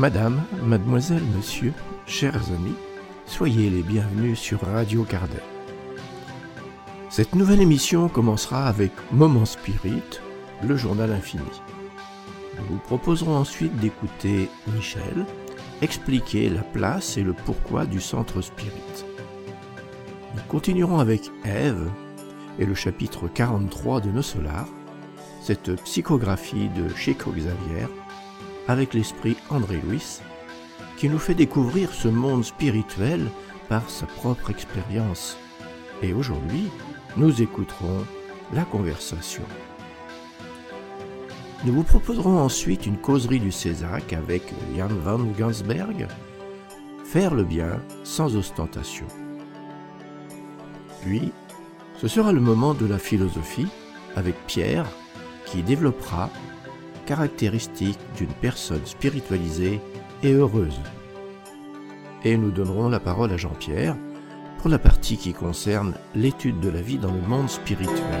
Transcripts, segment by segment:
Madame, mademoiselle, monsieur, chers amis, soyez les bienvenus sur Radio Cardet. Cette nouvelle émission commencera avec Moment Spirit, le journal infini. Nous vous proposerons ensuite d'écouter Michel expliquer la place et le pourquoi du centre spirit. Nous continuerons avec Ève et le chapitre 43 de Nos Solars, cette psychographie de Chico Xavier, avec l'esprit André Louis, qui nous fait découvrir ce monde spirituel par sa propre expérience. Et aujourd'hui, nous écouterons la conversation. Nous vous proposerons ensuite une causerie du Césac avec Jan van Gansberg, Faire le bien sans ostentation. Puis, ce sera le moment de la philosophie avec Pierre qui développera caractéristiques d'une personne spiritualisée et heureuse. Et nous donnerons la parole à Jean-Pierre pour la partie qui concerne l'étude de la vie dans le monde spirituel.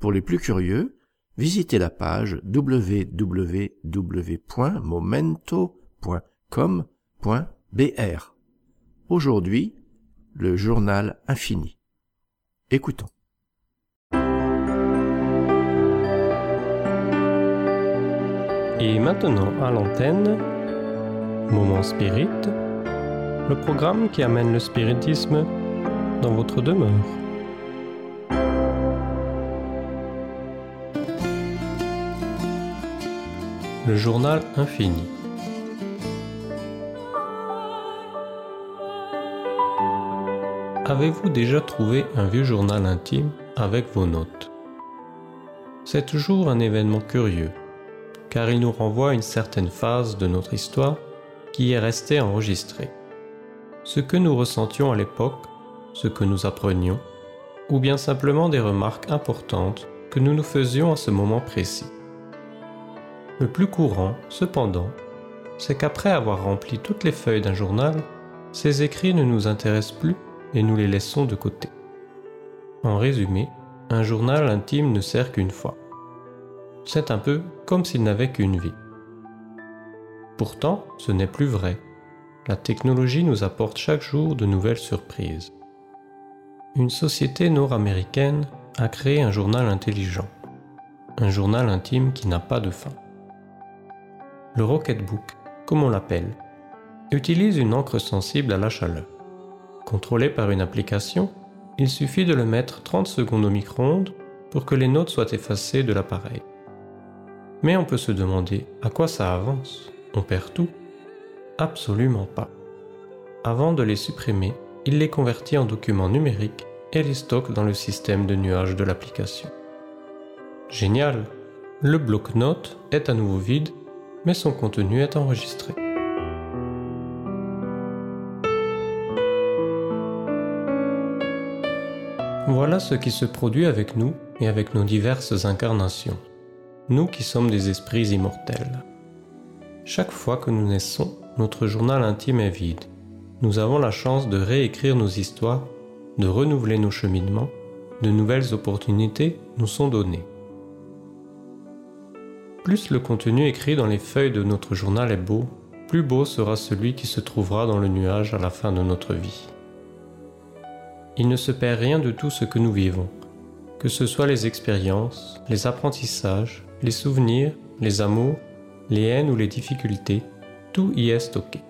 Pour les plus curieux, visitez la page www.momento.com.br. Aujourd'hui, le journal infini. Écoutons. Et maintenant à l'antenne, Moment Spirit, le programme qui amène le spiritisme dans votre demeure. Le journal infini. Avez-vous déjà trouvé un vieux journal intime avec vos notes? C'est toujours un événement curieux, car il nous renvoie à une certaine phase de notre histoire qui est restée enregistrée. Ce que nous ressentions à l'époque, ce que nous apprenions, ou bien simplement des remarques importantes que nous nous faisions à ce moment précis. Le plus courant, cependant, c'est qu'après avoir rempli toutes les feuilles d'un journal, ces écrits ne nous intéressent plus et nous les laissons de côté. En résumé, un journal intime ne sert qu'une fois. C'est un peu comme s'il n'avait qu'une vie. Pourtant, ce n'est plus vrai. La technologie nous apporte chaque jour de nouvelles surprises. Une société nord-américaine a créé un journal intelligent, un journal intime qui n'a pas de fin. Le Rocketbook, comme on l'appelle, utilise une encre sensible à la chaleur. Contrôlé par une application, il suffit de le mettre 30 secondes au micro-ondes pour que les notes soient effacées de l'appareil. Mais on peut se demander à quoi ça avance On perd tout Absolument pas. Avant de les supprimer, il les convertit en documents numériques et les stocke dans le système de nuage de l'application. Génial Le bloc-notes est à nouveau vide, mais son contenu est enregistré. Voilà ce qui se produit avec nous et avec nos diverses incarnations, nous qui sommes des esprits immortels. Chaque fois que nous naissons, notre journal intime est vide. Nous avons la chance de réécrire nos histoires, de renouveler nos cheminements, de nouvelles opportunités nous sont données. Plus le contenu écrit dans les feuilles de notre journal est beau, plus beau sera celui qui se trouvera dans le nuage à la fin de notre vie il ne se perd rien de tout ce que nous vivons, que ce soit les expériences, les apprentissages, les souvenirs, les amours, les haines ou les difficultés, Tout y est stocké.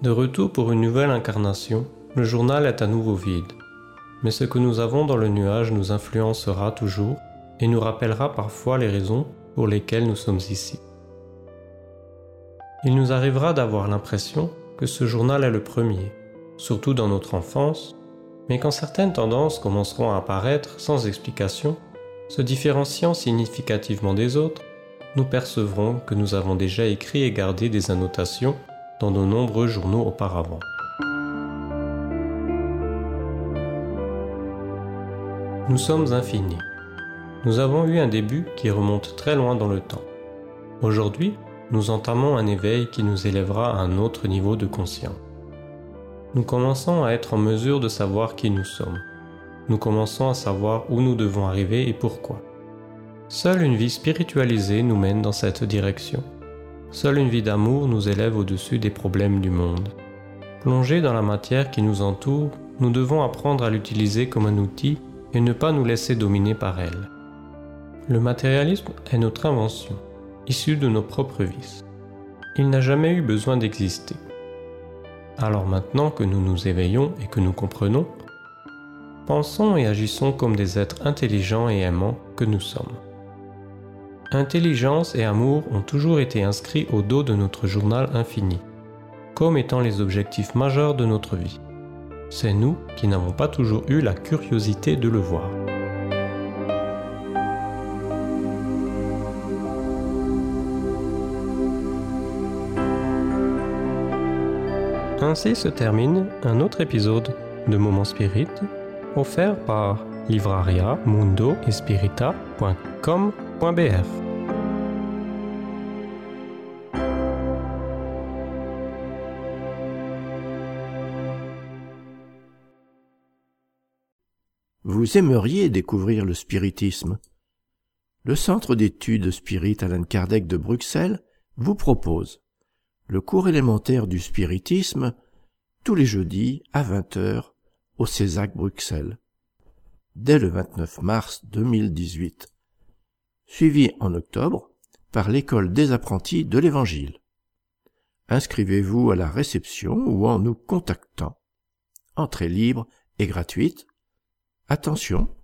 De retour pour une nouvelle incarnation, le journal est à nouveau vide. Mais ce que nous avons dans le nuage nous influencera toujours et nous rappellera parfois les raisons pour lesquelles nous sommes ici. Il nous arrivera d'avoir l'impression que ce journal est le premier, surtout dans notre enfance, mais quand certaines tendances commenceront à apparaître sans explication, se différenciant significativement des autres, nous percevrons que nous avons déjà écrit et gardé des annotations dans de nombreux journaux auparavant. Nous sommes infinis. Nous avons eu un début qui remonte très loin dans le temps. Aujourd'hui, nous entamons un éveil qui nous élèvera à un autre niveau de conscience. Nous commençons à être en mesure de savoir qui nous sommes. Nous commençons à savoir où nous devons arriver et pourquoi. Seule une vie spiritualisée nous mène dans cette direction. Seule une vie d'amour nous élève au-dessus des problèmes du monde. Plongés dans la matière qui nous entoure, nous devons apprendre à l'utiliser comme un outil et ne pas nous laisser dominer par elle. Le matérialisme est notre invention, issue de nos propres vices. Il n'a jamais eu besoin d'exister. Alors maintenant que nous nous éveillons et que nous comprenons, pensons et agissons comme des êtres intelligents et aimants que nous sommes. Intelligence et amour ont toujours été inscrits au dos de notre journal infini, comme étant les objectifs majeurs de notre vie. C'est nous qui n'avons pas toujours eu la curiosité de le voir. Ainsi se termine un autre épisode de Moment Spirit offert par livraria mundo Vous aimeriez découvrir le spiritisme? Le Centre d'études Spirit Alan Kardec de Bruxelles vous propose le cours élémentaire du spiritisme tous les jeudis à 20h au Césac Bruxelles, dès le 29 mars 2018, suivi en octobre par l'école des apprentis de l'Évangile. Inscrivez-vous à la réception ou en nous contactant. Entrée libre et gratuite. Attention,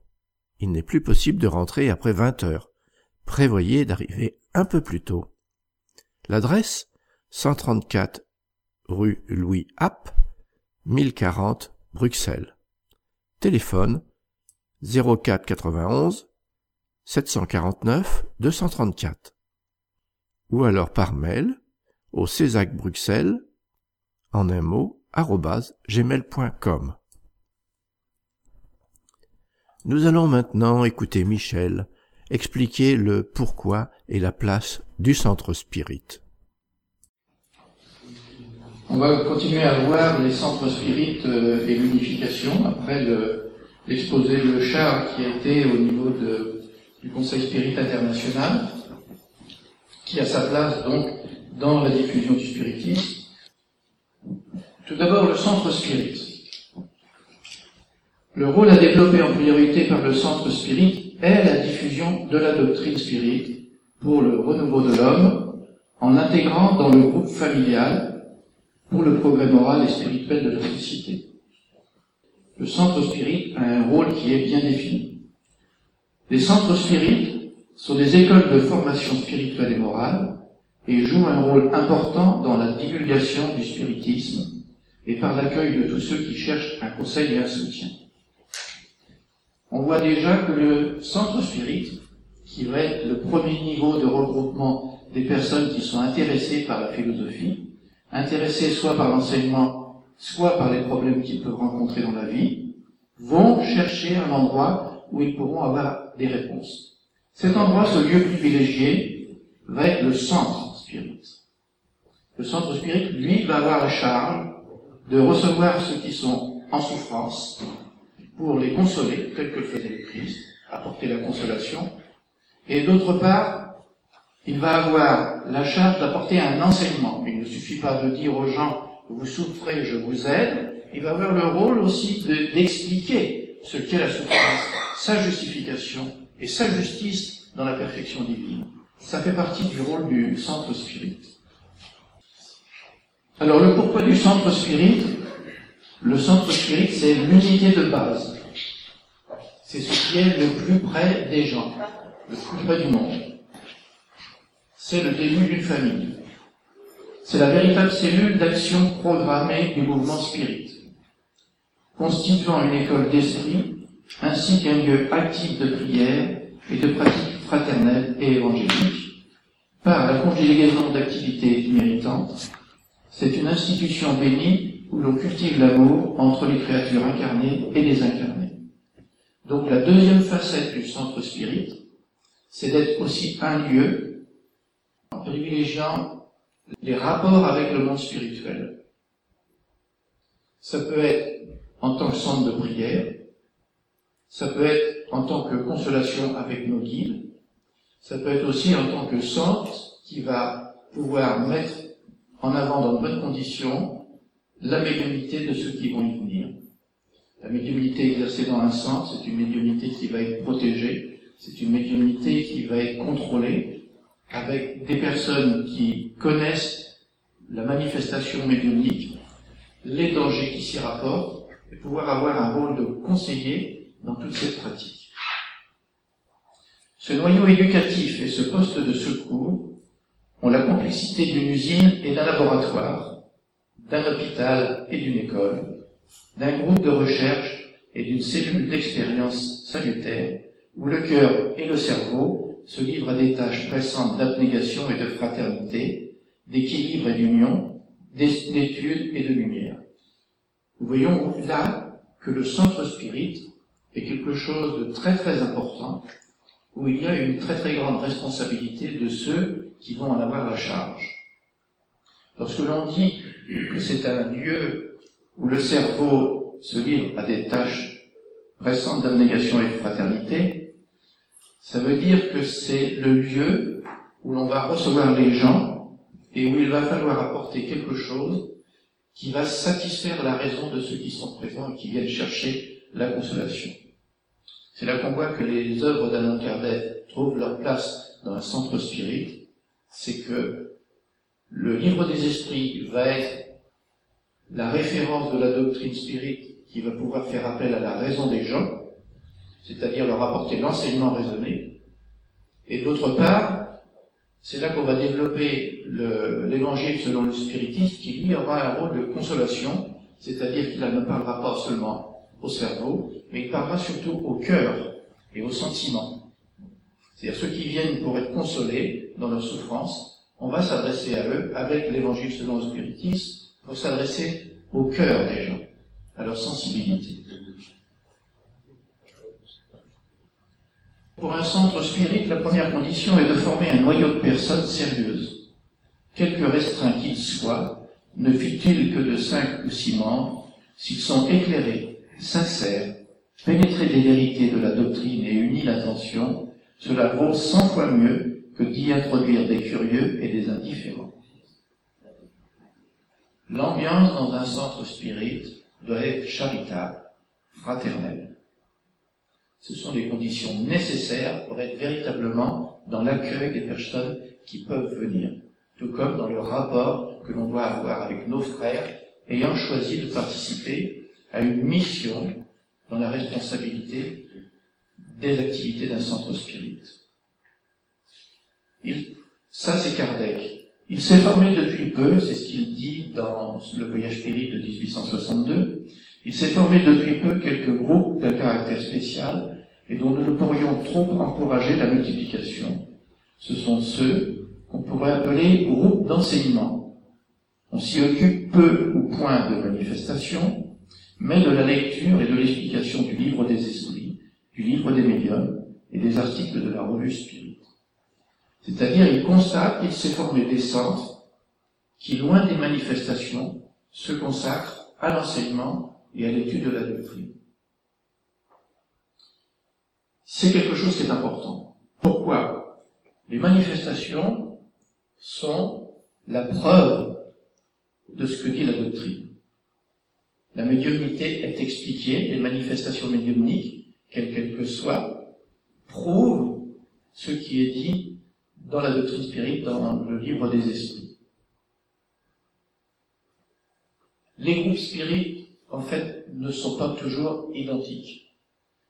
il n'est plus possible de rentrer après 20 heures. Prévoyez d'arriver un peu plus tôt. L'adresse 134 rue Louis App, 1040 Bruxelles. Téléphone 04 91 749 234. Ou alors par mail au Césac Bruxelles en un mot gmail.com. Nous allons maintenant écouter Michel expliquer le pourquoi et la place du centre spirit. On va continuer à voir les centres spirites euh, et l'unification après l'exposé de char qui a été au niveau du Conseil Spirit International, qui a sa place donc dans la diffusion du spiritisme. Tout d'abord, le centre spirit. Le rôle à développer en priorité par le centre spirit est la diffusion de la doctrine spirit pour le renouveau de l'homme en l'intégrant dans le groupe familial pour le progrès moral et spirituel de la société. Le centre spirit a un rôle qui est bien défini. Les centres spirites sont des écoles de formation spirituelle et morale et jouent un rôle important dans la divulgation du spiritisme et par l'accueil de tous ceux qui cherchent un conseil et un soutien. On voit déjà que le centre spirit, qui va être le premier niveau de regroupement des personnes qui sont intéressées par la philosophie, intéressés soit par l'enseignement, soit par les problèmes qu'ils peuvent rencontrer dans la vie, vont chercher un endroit où ils pourront avoir des réponses. Cet endroit, ce lieu privilégié, va être le centre spirit. Le centre spirit, lui, va avoir la charge de recevoir ceux qui sont en souffrance pour les consoler, tel que le faisait le Christ, apporter la consolation, et d'autre part, il va avoir la charge d'apporter un enseignement. Il ne suffit pas de dire aux gens, vous souffrez, je vous aide. Il va avoir le rôle aussi d'expliquer ce qu'est la souffrance, sa justification et sa justice dans la perfection divine. Ça fait partie du rôle du centre spirit. Alors le pourquoi du centre spirit? Le centre spirit, c'est l'unité de base. C'est ce qui est le plus près des gens, le plus près du monde. C'est le début d'une famille. C'est la véritable cellule d'action programmée du mouvement spirit, constituant une école d'esprit ainsi qu'un lieu actif de prière et de pratique fraternelle et évangélique par la conjugaison d'activités méritantes. C'est une institution bénie où l'on cultive l'amour entre les créatures incarnées et désincarnées. Donc la deuxième facette du centre spirit, c'est d'être aussi un lieu en privilégiant les rapports avec le monde spirituel. Ça peut être en tant que centre de prière, ça peut être en tant que consolation avec nos guides, ça peut être aussi en tant que centre qui va pouvoir mettre en avant dans de bonnes conditions la médiumnité de ceux qui vont y venir. La médiumnité exercée dans un centre, c'est une médiumnité qui va être protégée, c'est une médiumnité qui va être contrôlée avec des personnes qui connaissent la manifestation médiumnique, les dangers qui s'y rapportent, et pouvoir avoir un rôle de conseiller dans toute cette pratique. Ce noyau éducatif et ce poste de secours ont la complexité d'une usine et d'un laboratoire, d'un hôpital et d'une école, d'un groupe de recherche et d'une cellule d'expérience salutaire où le cœur et le cerveau se livrent à des tâches pressantes d'abnégation et de fraternité, d'équilibre et d'union, d'étude et de lumière. Nous voyons là que le centre spirit est quelque chose de très très important où il y a une très très grande responsabilité de ceux qui vont en avoir la charge. Lorsque l'on dit que c'est un lieu où le cerveau se livre à des tâches pressantes d'abnégation et de fraternité, ça veut dire que c'est le lieu où l'on va recevoir les gens et où il va falloir apporter quelque chose qui va satisfaire la raison de ceux qui sont présents et qui viennent chercher la consolation. C'est là qu'on voit que les œuvres d'Alain Kardec trouvent leur place dans un centre spirit, c'est que le livre des esprits va être la référence de la doctrine spirit qui va pouvoir faire appel à la raison des gens, c'est-à-dire leur apporter l'enseignement raisonné. Et d'autre part, c'est là qu'on va développer l'évangile selon le spiritisme qui lui aura un rôle de consolation, c'est-à-dire qu'il ne parlera pas seulement au cerveau, mais il parlera surtout au cœur et aux sentiments. C'est-à-dire ceux qui viennent pour être consolés dans leur souffrance, on va s'adresser à eux avec l'évangile selon le spiritisme pour s'adresser au cœur des gens, à leur sensibilité. Pour un centre spirit, la première condition est de former un noyau de personnes sérieuses. Quelque restreint qu'ils soient, ne fût-il que de cinq ou six membres, s'ils sont éclairés, sincère, pénétrer des vérités de la doctrine et unir l'attention, cela vaut cent fois mieux que d'y introduire des curieux et des indifférents. L'ambiance dans un centre spirit doit être charitable, fraternelle. Ce sont les conditions nécessaires pour être véritablement dans l'accueil des personnes qui peuvent venir, tout comme dans le rapport que l'on doit avoir avec nos frères ayant choisi de participer a une mission dans la responsabilité des activités d'un centre spirit. ça, c'est Kardec. Il s'est formé depuis peu, c'est ce qu'il dit dans le voyage spirit de 1862. Il s'est formé depuis peu quelques groupes d'un caractère spécial et dont nous ne pourrions trop encourager la multiplication. Ce sont ceux qu'on pourrait appeler groupes d'enseignement. On s'y occupe peu ou point de manifestations, mais de la lecture et de l'explication du livre des esprits, du livre des médiums et des articles de la revue Spirit. C'est-à-dire, il constate qu'il s'est formé des centres qui, loin des manifestations, se consacrent à l'enseignement et à l'étude de la doctrine. C'est quelque chose qui est important. Pourquoi? Les manifestations sont la preuve de ce que dit la doctrine. La médiumnité est expliquée, les manifestations médiumniques, quelles qu'elles que soient, prouvent ce qui est dit dans la doctrine spirite, dans le livre des esprits. Les groupes spirites, en fait, ne sont pas toujours identiques.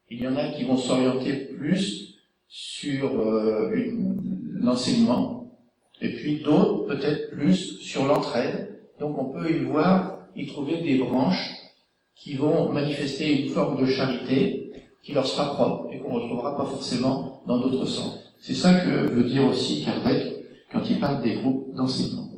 Il y en a qui vont s'orienter plus sur euh, l'enseignement, et puis d'autres peut-être plus sur l'entraide. Donc on peut y voir, y trouver des branches qui vont manifester une forme de charité qui leur sera propre et qu'on ne retrouvera pas forcément dans d'autres sens. C'est ça que veut dire aussi Kardec quand il parle des groupes d'enseignement.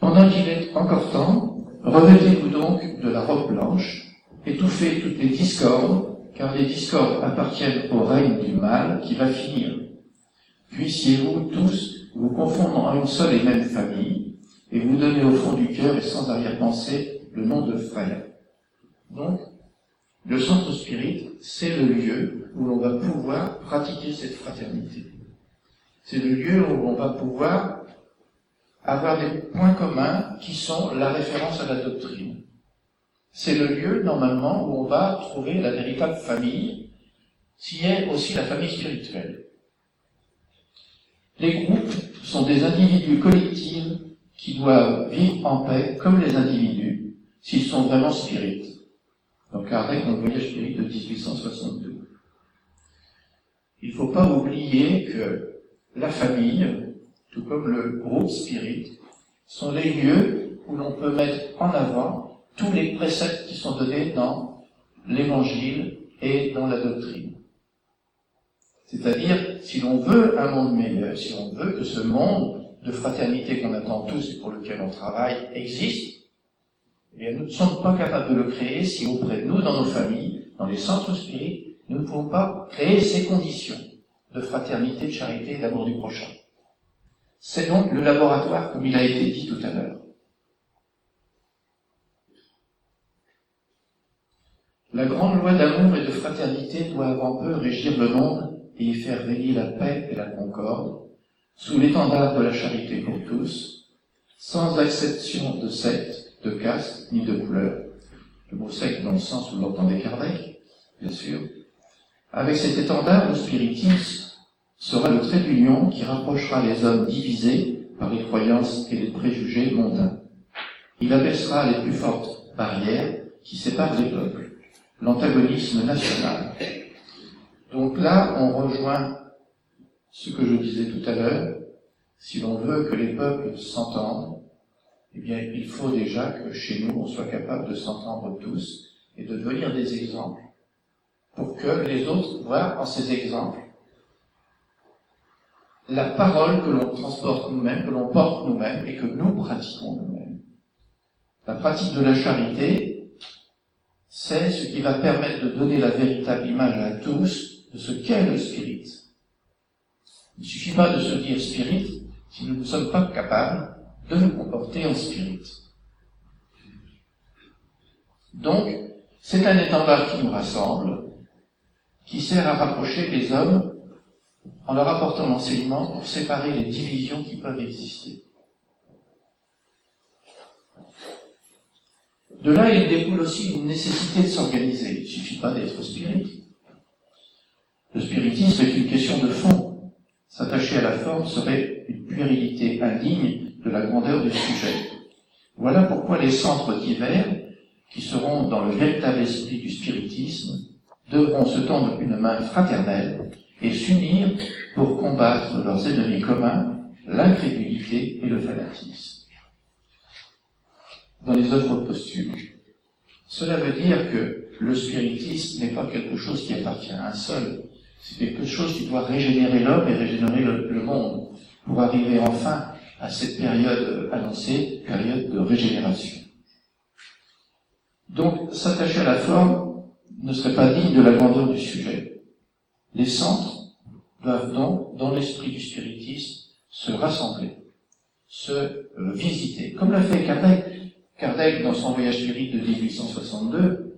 Pendant qu'il est encore temps, revêtez-vous donc de la robe blanche, étouffez toutes les discordes, car les discordes appartiennent au règne du mal qui va finir. Puissiez-vous tous vous confondre en une seule et même famille, et vous donner au fond du cœur et sans arrière-pensée le nom de frère. Donc, le centre spirit, c'est le lieu où l'on va pouvoir pratiquer cette fraternité. C'est le lieu où on va pouvoir avoir des points communs qui sont la référence à la doctrine. C'est le lieu, normalement, où on va trouver la véritable famille, qui est aussi la famille spirituelle. Les groupes sont des individus collectifs qui doivent vivre en paix comme les individus s'ils sont vraiment spirites. Donc Kardec dans le voyage spirit de 1862. Il ne faut pas oublier que la famille, tout comme le groupe spirit, sont les lieux où l'on peut mettre en avant tous les préceptes qui sont donnés dans l'évangile et dans la doctrine. C'est-à-dire, si l'on veut un monde meilleur, si l'on veut que ce monde de fraternité qu'on attend tous et pour lequel on travaille existe, eh nous ne sommes pas capables de le créer si auprès de nous, dans nos familles, dans les centres spirituels, nous ne pouvons pas créer ces conditions de fraternité, de charité et d'amour du prochain. C'est donc le laboratoire, comme il a été dit tout à l'heure. La grande loi d'amour et de fraternité doit avant peu régir le monde et y faire régner la paix et la concorde, sous l'étendard de la charité pour tous, sans exception de secte, de caste ni de couleur. Le mot secte dans le sens où l'entendait Kardec, bien sûr. Avec cet étendard, le spiritisme sera le trait d'union qui rapprochera les hommes divisés par les croyances et les préjugés mondains. Il abaissera les plus fortes barrières qui séparent les peuples, l'antagonisme national, donc là, on rejoint ce que je disais tout à l'heure. Si l'on veut que les peuples s'entendent, eh bien, il faut déjà que chez nous, on soit capable de s'entendre tous et de devenir des exemples pour que les autres voient en ces exemples la parole que l'on transporte nous-mêmes, que l'on porte nous-mêmes et que nous pratiquons nous-mêmes. La pratique de la charité, c'est ce qui va permettre de donner la véritable image à tous de ce qu'est le spirit. Il ne suffit pas de se dire spirit si nous ne sommes pas capables de nous comporter en spirit. Donc, c'est un étendard qui nous rassemble, qui sert à rapprocher les hommes en leur apportant l'enseignement pour séparer les divisions qui peuvent exister. De là, il découle aussi une nécessité de s'organiser. Il ne suffit pas d'être spirit. Le spiritisme est une question de fond. S'attacher à la forme serait une puérilité indigne de la grandeur du sujet. Voilà pourquoi les centres divers, qui seront dans le véritable esprit du spiritisme, devront se tendre une main fraternelle et s'unir pour combattre leurs ennemis communs, l'incrédulité et le fanatisme. Dans les œuvres posthumes, cela veut dire que le spiritisme n'est pas quelque chose qui appartient à un seul, c'est quelque chose qui doit régénérer l'homme et régénérer le, monde pour arriver enfin à cette période annoncée, période de régénération. Donc, s'attacher à la forme ne serait pas digne de la grandeur du sujet. Les centres doivent donc, dans l'esprit du spiritisme, se rassembler, se euh, visiter, comme l'a fait Kardec. Kardec, dans son voyage spirit de 1862,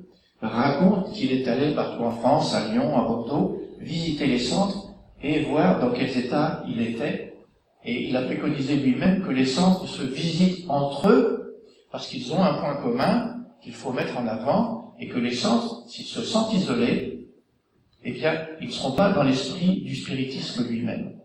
raconte qu'il est allé partout en France, à Lyon, à Bordeaux, visiter les centres et voir dans quels états il était. Et il a préconisé lui-même que les centres se visitent entre eux parce qu'ils ont un point commun qu'il faut mettre en avant et que les centres, s'ils se sentent isolés, eh bien, ils ne seront pas dans l'esprit du spiritisme lui-même.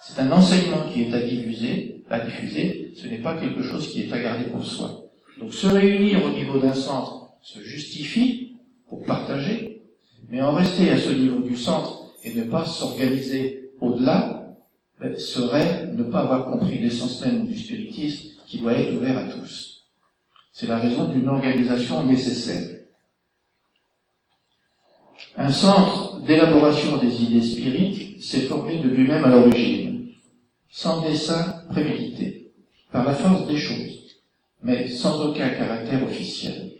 C'est un enseignement qui est à diffuser la diffuser, ce n'est pas quelque chose qui est à garder pour soi. Donc se réunir au niveau d'un centre se justifie pour partager, mais en rester à ce niveau du centre et ne pas s'organiser au-delà ben, serait ne pas avoir compris l'essence même du spiritisme qui doit être ouvert à tous. C'est la raison d'une organisation nécessaire. Un centre d'élaboration des idées spirites s'est formé de lui-même à l'origine, sans dessein prémédité, par la force des choses, mais sans aucun caractère officiel.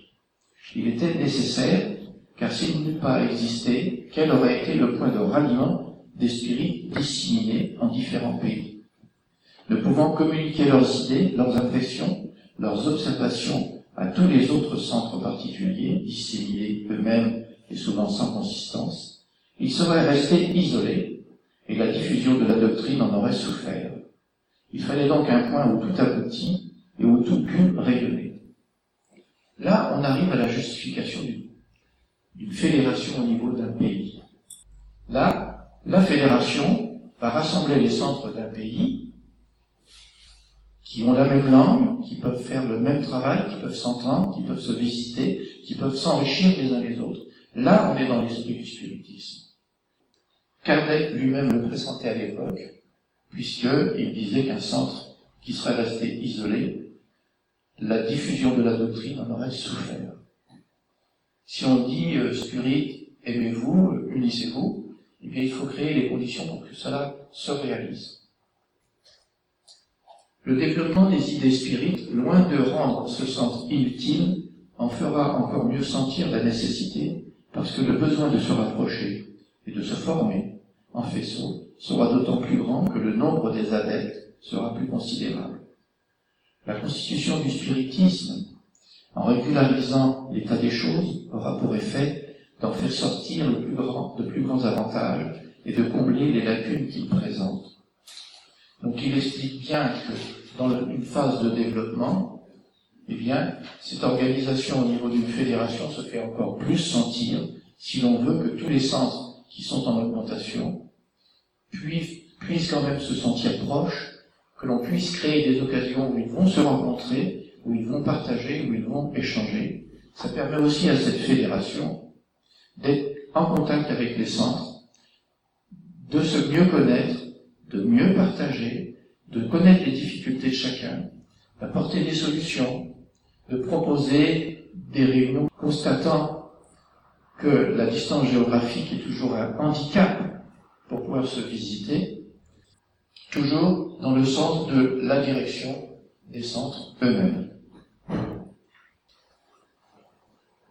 Il était nécessaire, car s'il n'eût pas existé, quel aurait été le point de ralliement des spirites disséminés en différents pays, ne pouvant communiquer leurs idées, leurs impressions, leurs observations à tous les autres centres particuliers, disséminés eux-mêmes et souvent sans consistance, ils seraient restés isolés et la diffusion de la doctrine en aurait souffert. Il fallait donc un point où tout aboutit et où tout put rayonner. Là, on arrive à la justification d'une fédération au niveau d'un pays. Là, la fédération va rassembler les centres d'un pays qui ont la même langue, qui peuvent faire le même travail, qui peuvent s'entendre, qui peuvent se visiter, qui peuvent s'enrichir les uns les autres. Là, on est dans l'esprit du spiritisme. Kardec lui-même le présentait à l'époque, puisqu'il disait qu'un centre qui serait resté isolé, la diffusion de la doctrine en aurait souffert. Si on dit euh, spirit, aimez-vous, unissez-vous, eh bien il faut créer les conditions pour que cela se réalise. Le développement des idées spirites, loin de rendre ce centre inutile, en fera encore mieux sentir la nécessité parce que le besoin de se rapprocher et de se former en faisceau sera d'autant plus grand que le nombre des adeptes sera plus considérable. La constitution du spiritisme, en régularisant l'état des choses, aura pour effet d'en faire sortir de plus grands avantages et de combler les lacunes qu'il présente. Donc il explique bien que dans une phase de développement, eh bien, cette organisation au niveau d'une fédération se fait encore plus sentir si l'on veut que tous les centres qui sont en augmentation puissent, quand même se sentir proches, que l'on puisse créer des occasions où ils vont se rencontrer, où ils vont partager, où ils vont échanger. Ça permet aussi à cette fédération d'être en contact avec les centres, de se mieux connaître, de mieux partager, de connaître les difficultés de chacun, d'apporter des solutions, de proposer des réunions constatant que la distance géographique est toujours un handicap pour pouvoir se visiter, toujours dans le sens de la direction des centres eux-mêmes.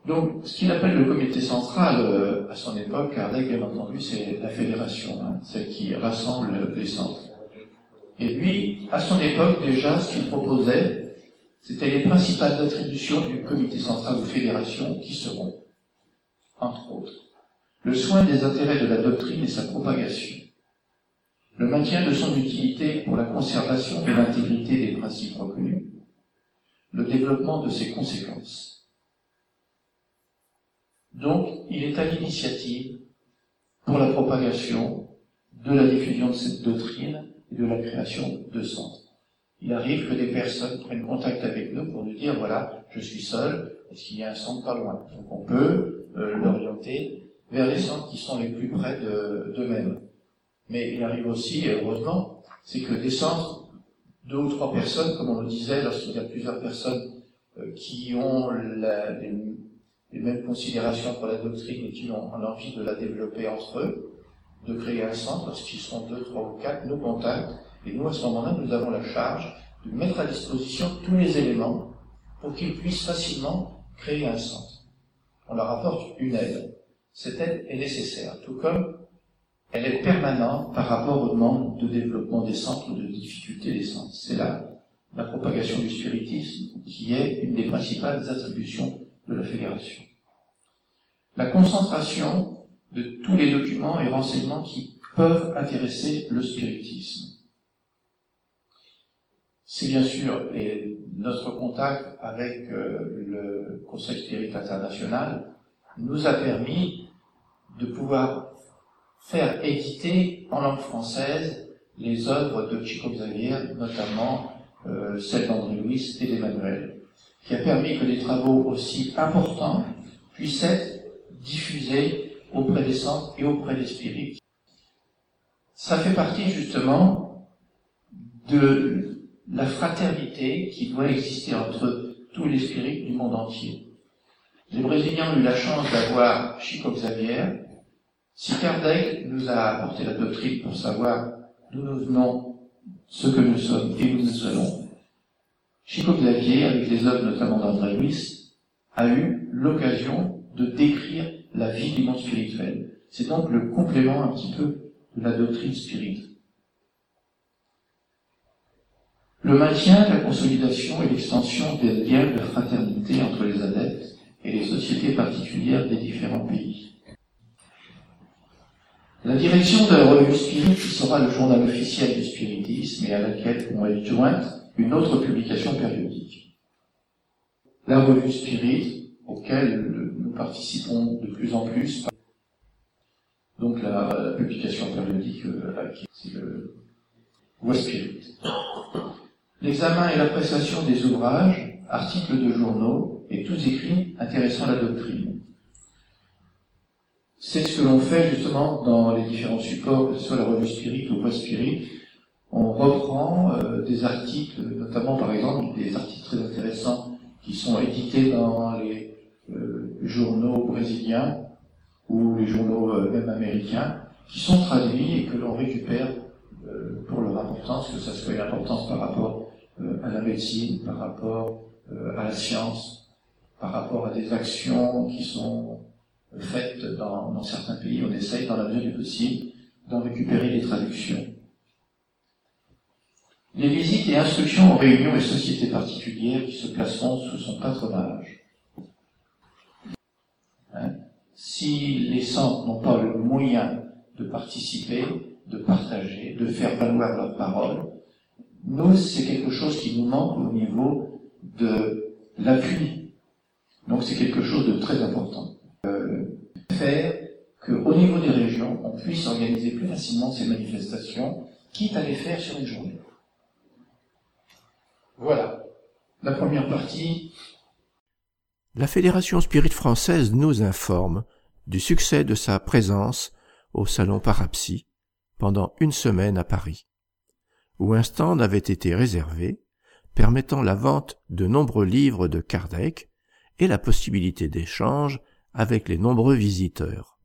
Donc, ce qu'il appelle le comité central, euh, à son époque, Kardec, bien entendu, c'est la fédération, hein, celle qui rassemble les centres. Et lui, à son époque, déjà, ce qu'il proposait, c'était les principales attributions du comité central de fédération qui seront, entre autres, le soin des intérêts de la doctrine et sa propagation, le maintien de son utilité pour la conservation de l'intégrité des principes reconnus, le développement de ses conséquences. Donc, il est à l'initiative pour la propagation de la diffusion de cette doctrine et de la création de centres il arrive que des personnes prennent contact avec nous pour nous dire, voilà, je suis seul, est-ce qu'il y a un centre pas loin? Donc on peut euh, l'orienter vers les centres qui sont les plus près d'eux-mêmes. Mais il arrive aussi, heureusement, c'est que des centres, deux ou trois personnes, comme on le disait, lorsqu'il y a plusieurs personnes euh, qui ont les, les, mêmes considérations pour la doctrine et qui ont envie de la développer entre eux, de créer un centre, lorsqu'ils sont deux, trois ou quatre, nous contactent et nous, à ce moment-là, nous avons la charge de mettre à disposition tous les éléments pour qu'ils puissent facilement créer un centre. On leur apporte une aide. Cette aide est nécessaire, tout comme elle est permanente par rapport aux demandes de développement des centres ou de difficulté des centres. C'est là la propagation du spiritisme qui est une des principales attributions de la fédération. La concentration de tous les documents et renseignements qui peuvent intéresser le spiritisme c'est bien sûr et notre contact avec euh, le Conseil Spirit International nous a permis de pouvoir faire éditer en langue française les œuvres de Chico Xavier, notamment euh, celles d'André Louis et d'Emmanuel, qui a permis que des travaux aussi importants puissent être diffusés auprès des centres et auprès des spirites. Ça fait partie justement de la fraternité qui doit exister entre tous les spirites du monde entier. Les Brésiliens ont eu la chance d'avoir Chico Xavier. Si Kardec nous a apporté la doctrine pour savoir d'où nous venons, ce que nous sommes et où nous serons, Chico Xavier, avec les œuvres notamment d'André Luis, a eu l'occasion de décrire la vie du monde spirituel. C'est donc le complément un petit peu de la doctrine spirituelle. Le maintien, la consolidation et l'extension des liens de fraternité entre les adeptes et les sociétés particulières des différents pays. La direction de la revue Spirit, qui sera le journal officiel du spiritisme et à laquelle vont être jointe une autre publication périodique. La revue Spirit, auquel nous participons de plus en plus, donc la, publication périodique, euh, c'est le West Spirit. L'examen et l'appréciation des ouvrages, articles de journaux et tous écrits intéressant la doctrine. C'est ce que l'on fait justement dans les différents supports, que ce soit la revue Spirit ou West Spirit. On reprend euh, des articles, notamment par exemple des articles très intéressants qui sont édités dans les euh, journaux brésiliens ou les journaux euh, même américains, qui sont traduits et que l'on récupère pour leur importance, que ça soit une importance par rapport à la médecine, par rapport à la science, par rapport à des actions qui sont faites dans, dans certains pays. On essaye, dans la mesure du possible, d'en récupérer les traductions. Les visites et instructions aux réunions et sociétés particulières qui se placeront sous son patronage. Hein? si les centres n'ont pas le moyen de participer, de partager, de faire valoir leur parole, nous, c'est quelque chose qui nous manque au niveau de l'appui. Donc c'est quelque chose de très important. Euh, faire qu'au niveau des régions, on puisse organiser plus facilement ces manifestations, quitte à les faire sur une journée. Voilà. La première partie. La Fédération Spirit française nous informe du succès de sa présence au Salon Parapsy pendant une semaine à Paris, où un stand avait été réservé, permettant la vente de nombreux livres de Kardec et la possibilité d'échange avec les nombreux visiteurs.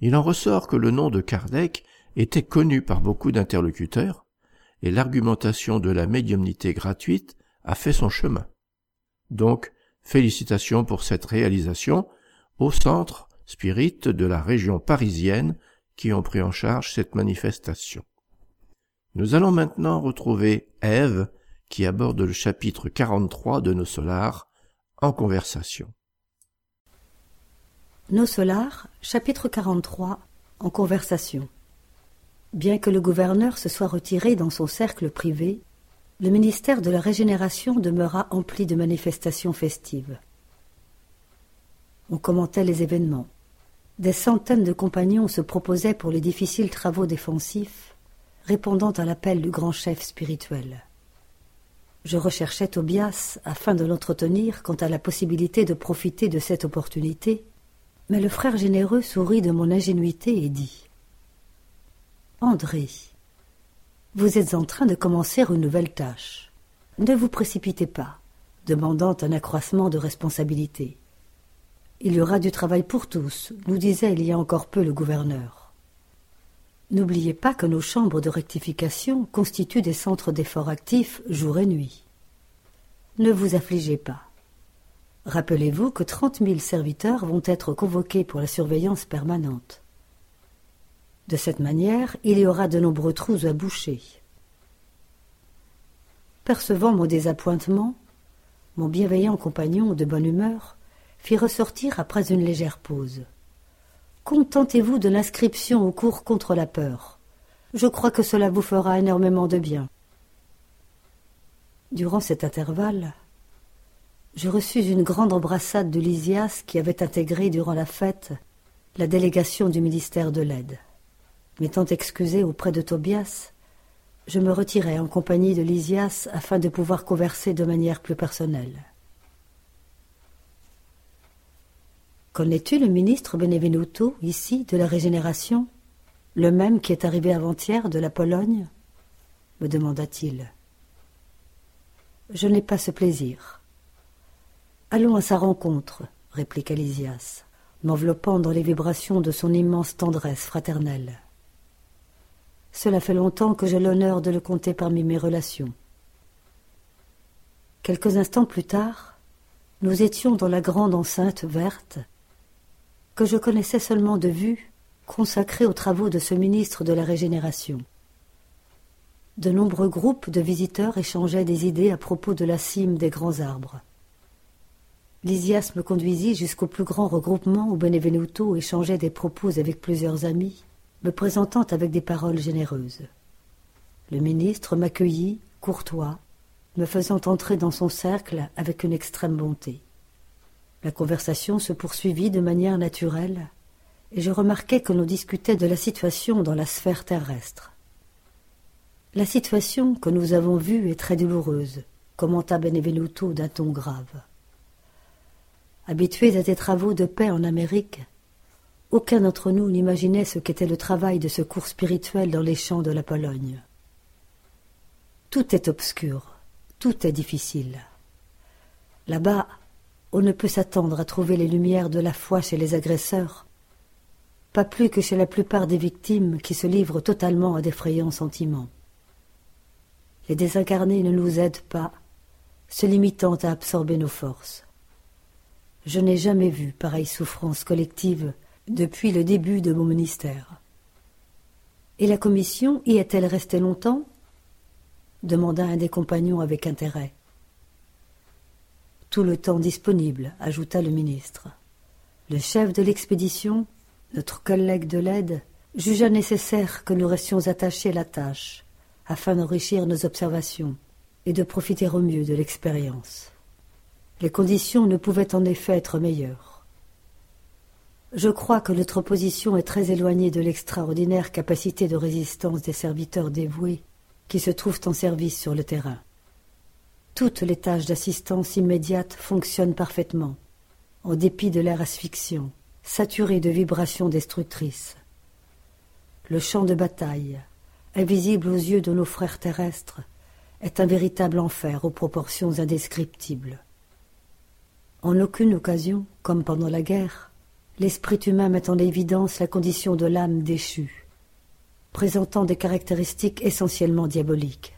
Il en ressort que le nom de Kardec était connu par beaucoup d'interlocuteurs, et l'argumentation de la médiumnité gratuite a fait son chemin. Donc, félicitations pour cette réalisation au centre spirit de la région parisienne qui ont pris en charge cette manifestation. Nous allons maintenant retrouver Ève qui aborde le chapitre 43 de nos solars en conversation. Nos solars, chapitre 43 en conversation. Bien que le gouverneur se soit retiré dans son cercle privé, le ministère de la Régénération demeura empli de manifestations festives. On commentait les événements. Des centaines de compagnons se proposaient pour les difficiles travaux défensifs, répondant à l'appel du grand chef spirituel. Je recherchais Tobias afin de l'entretenir quant à la possibilité de profiter de cette opportunité, mais le frère généreux sourit de mon ingénuité et dit André, vous êtes en train de commencer une nouvelle tâche. Ne vous précipitez pas, demandant un accroissement de responsabilité. Il y aura du travail pour tous, nous disait il y a encore peu le gouverneur. N'oubliez pas que nos chambres de rectification constituent des centres d'efforts actifs jour et nuit. Ne vous affligez pas. Rappelez-vous que trente mille serviteurs vont être convoqués pour la surveillance permanente. De cette manière, il y aura de nombreux trous à boucher. Percevant mon désappointement, mon bienveillant compagnon de bonne humeur fit ressortir après une légère pause. Contentez-vous de l'inscription au cours contre la peur. Je crois que cela vous fera énormément de bien. Durant cet intervalle, je reçus une grande embrassade de Lysias qui avait intégré durant la fête la délégation du ministère de l'aide. M'étant excusé auprès de Tobias, je me retirai en compagnie de Lysias afin de pouvoir converser de manière plus personnelle. Connais-tu le ministre Benevenuto, ici, de la Régénération, le même qui est arrivé avant-hier de la Pologne? me demanda-t-il. Je n'ai pas ce plaisir. Allons à sa rencontre, répliqua Lysias, m'enveloppant dans les vibrations de son immense tendresse fraternelle. Cela fait longtemps que j'ai l'honneur de le compter parmi mes relations. Quelques instants plus tard, nous étions dans la grande enceinte verte que je connaissais seulement de vue, consacrée aux travaux de ce ministre de la Régénération. De nombreux groupes de visiteurs échangeaient des idées à propos de la cime des grands arbres. Lysias me conduisit jusqu'au plus grand regroupement où Benevenuto échangeait des propos avec plusieurs amis, me présentant avec des paroles généreuses. Le ministre m'accueillit, courtois, me faisant entrer dans son cercle avec une extrême bonté. La conversation se poursuivit de manière naturelle, et je remarquai que l'on discutait de la situation dans la sphère terrestre. La situation que nous avons vue est très douloureuse, commenta Benevenuto d'un ton grave. Habitués à des travaux de paix en Amérique, aucun d'entre nous n'imaginait ce qu'était le travail de secours spirituel dans les champs de la Pologne. Tout est obscur, tout est difficile. Là-bas, on ne peut s'attendre à trouver les lumières de la foi chez les agresseurs, pas plus que chez la plupart des victimes qui se livrent totalement à d'effrayants sentiments. Les désincarnés ne nous aident pas, se limitant à absorber nos forces. Je n'ai jamais vu pareille souffrance collective depuis le début de mon ministère. Et la commission y est-elle restée longtemps? demanda un des compagnons avec intérêt. Tout le temps disponible, ajouta le ministre. Le chef de l'expédition, notre collègue de l'aide, jugea nécessaire que nous restions attachés à la tâche, afin d'enrichir nos observations et de profiter au mieux de l'expérience. Les conditions ne pouvaient en effet être meilleures. Je crois que notre position est très éloignée de l'extraordinaire capacité de résistance des serviteurs dévoués qui se trouvent en service sur le terrain. Toutes les tâches d'assistance immédiate fonctionnent parfaitement, en dépit de l'air asphyxiant, saturé de vibrations destructrices. Le champ de bataille, invisible aux yeux de nos frères terrestres, est un véritable enfer aux proportions indescriptibles. En aucune occasion, comme pendant la guerre, l'esprit humain met en évidence la condition de l'âme déchue, présentant des caractéristiques essentiellement diaboliques.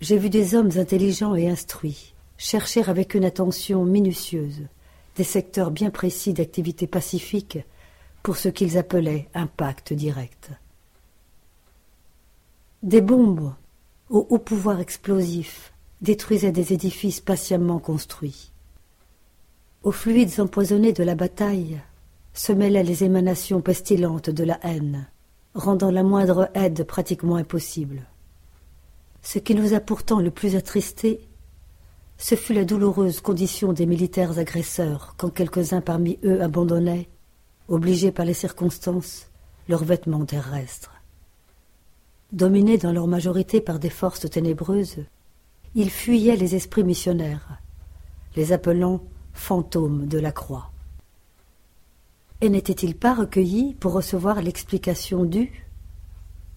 J'ai vu des hommes intelligents et instruits chercher avec une attention minutieuse des secteurs bien précis d'activité pacifique pour ce qu'ils appelaient un pacte direct. Des bombes au haut pouvoir explosif détruisaient des édifices patiemment construits. Aux fluides empoisonnés de la bataille se mêlaient les émanations pestilentes de la haine, rendant la moindre aide pratiquement impossible. Ce qui nous a pourtant le plus attristés, ce fut la douloureuse condition des militaires agresseurs quand quelques-uns parmi eux abandonnaient, obligés par les circonstances, leurs vêtements terrestres. Dominés dans leur majorité par des forces ténébreuses, ils fuyaient les esprits missionnaires, les appelant fantômes de la croix. Et n'étaient-ils pas recueillis pour recevoir l'explication due?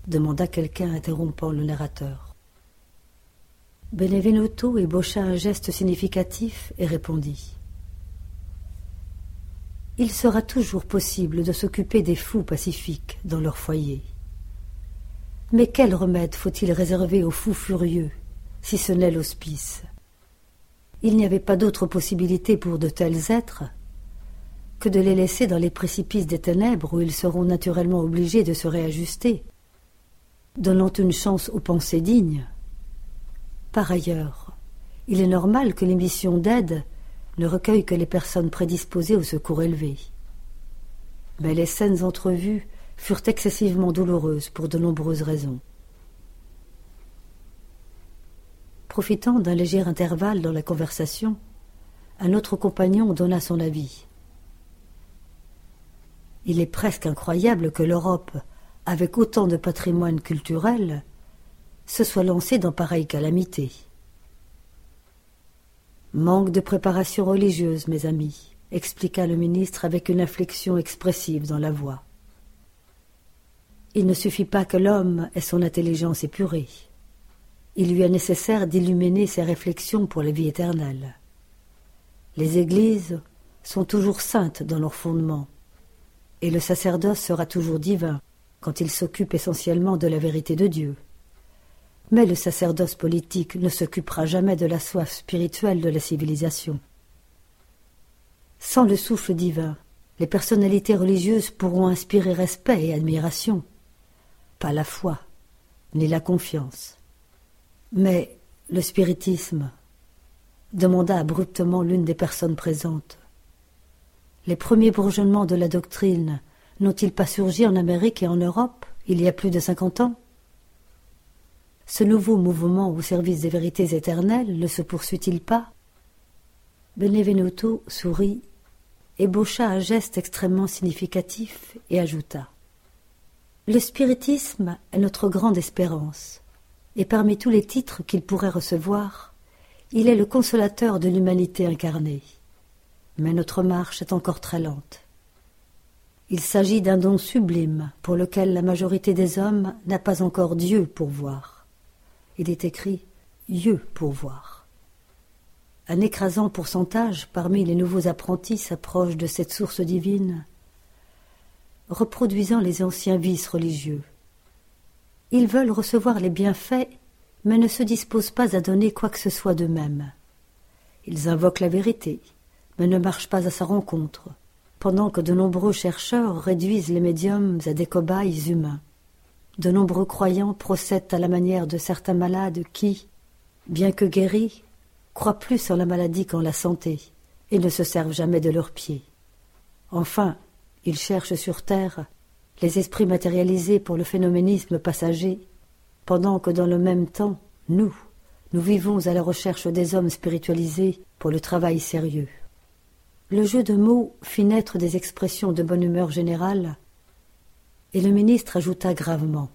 demanda quelqu'un interrompant le narrateur. Benevenuto ébaucha un geste significatif et répondit. Il sera toujours possible de s'occuper des fous pacifiques dans leur foyer. Mais quel remède faut-il réserver aux fous furieux, si ce n'est l'hospice? Il n'y avait pas d'autre possibilité pour de tels êtres que de les laisser dans les précipices des ténèbres où ils seront naturellement obligés de se réajuster, donnant une chance aux pensées dignes. Par ailleurs, il est normal que les missions d'aide ne recueillent que les personnes prédisposées au secours élevé. Mais les scènes entrevues furent excessivement douloureuses pour de nombreuses raisons. Profitant d'un léger intervalle dans la conversation, un autre compagnon donna son avis. Il est presque incroyable que l'Europe, avec autant de patrimoine culturel, se soit lancé dans pareille calamité. Manque de préparation religieuse, mes amis, expliqua le ministre avec une inflexion expressive dans la voix. Il ne suffit pas que l'homme ait son intelligence épurée. Il lui est nécessaire d'illuminer ses réflexions pour la vie éternelle. Les églises sont toujours saintes dans leur fondement, et le sacerdoce sera toujours divin quand il s'occupe essentiellement de la vérité de Dieu. Mais le sacerdoce politique ne s'occupera jamais de la soif spirituelle de la civilisation. Sans le souffle divin, les personnalités religieuses pourront inspirer respect et admiration, pas la foi, ni la confiance. Mais le spiritisme demanda abruptement l'une des personnes présentes. Les premiers bourgeonnements de la doctrine n'ont-ils pas surgi en Amérique et en Europe il y a plus de cinquante ans? Ce nouveau mouvement au service des vérités éternelles ne se poursuit-il pas? Benevenuto sourit, ébaucha un geste extrêmement significatif et ajouta Le spiritisme est notre grande espérance, et parmi tous les titres qu'il pourrait recevoir, il est le consolateur de l'humanité incarnée mais notre marche est encore très lente. Il s'agit d'un don sublime pour lequel la majorité des hommes n'a pas encore Dieu pour voir. Il est écrit Dieu pour voir. Un écrasant pourcentage parmi les nouveaux apprentis s'approche de cette source divine, reproduisant les anciens vices religieux. Ils veulent recevoir les bienfaits, mais ne se disposent pas à donner quoi que ce soit d'eux-mêmes. Ils invoquent la vérité, mais ne marche pas à sa rencontre, pendant que de nombreux chercheurs réduisent les médiums à des cobayes humains. De nombreux croyants procèdent à la manière de certains malades qui, bien que guéris, croient plus en la maladie qu'en la santé, et ne se servent jamais de leurs pieds. Enfin, ils cherchent sur terre les esprits matérialisés pour le phénoménisme passager, pendant que dans le même temps, nous, nous vivons à la recherche des hommes spiritualisés pour le travail sérieux. Le jeu de mots fit naître des expressions de bonne humeur générale, et le ministre ajouta gravement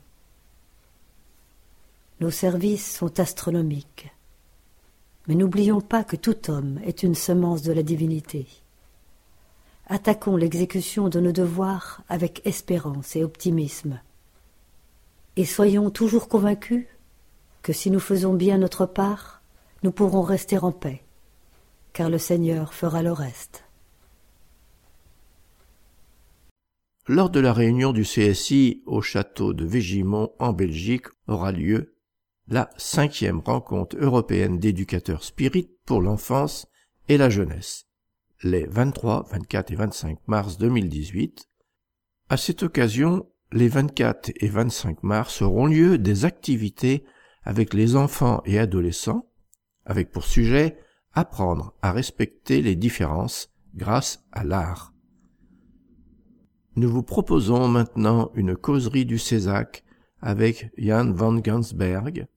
Nos services sont astronomiques, mais n'oublions pas que tout homme est une semence de la divinité. Attaquons l'exécution de nos devoirs avec espérance et optimisme, et soyons toujours convaincus que si nous faisons bien notre part, nous pourrons rester en paix, car le Seigneur fera le reste. Lors de la réunion du CSI au château de Végimont en Belgique aura lieu la cinquième rencontre européenne d'éducateurs spirites pour l'enfance et la jeunesse, les 23, 24 et 25 mars 2018. À cette occasion, les 24 et 25 mars auront lieu des activités avec les enfants et adolescents, avec pour sujet apprendre à respecter les différences grâce à l'art. Nous vous proposons maintenant une causerie du Césac avec Jan van Gansberg,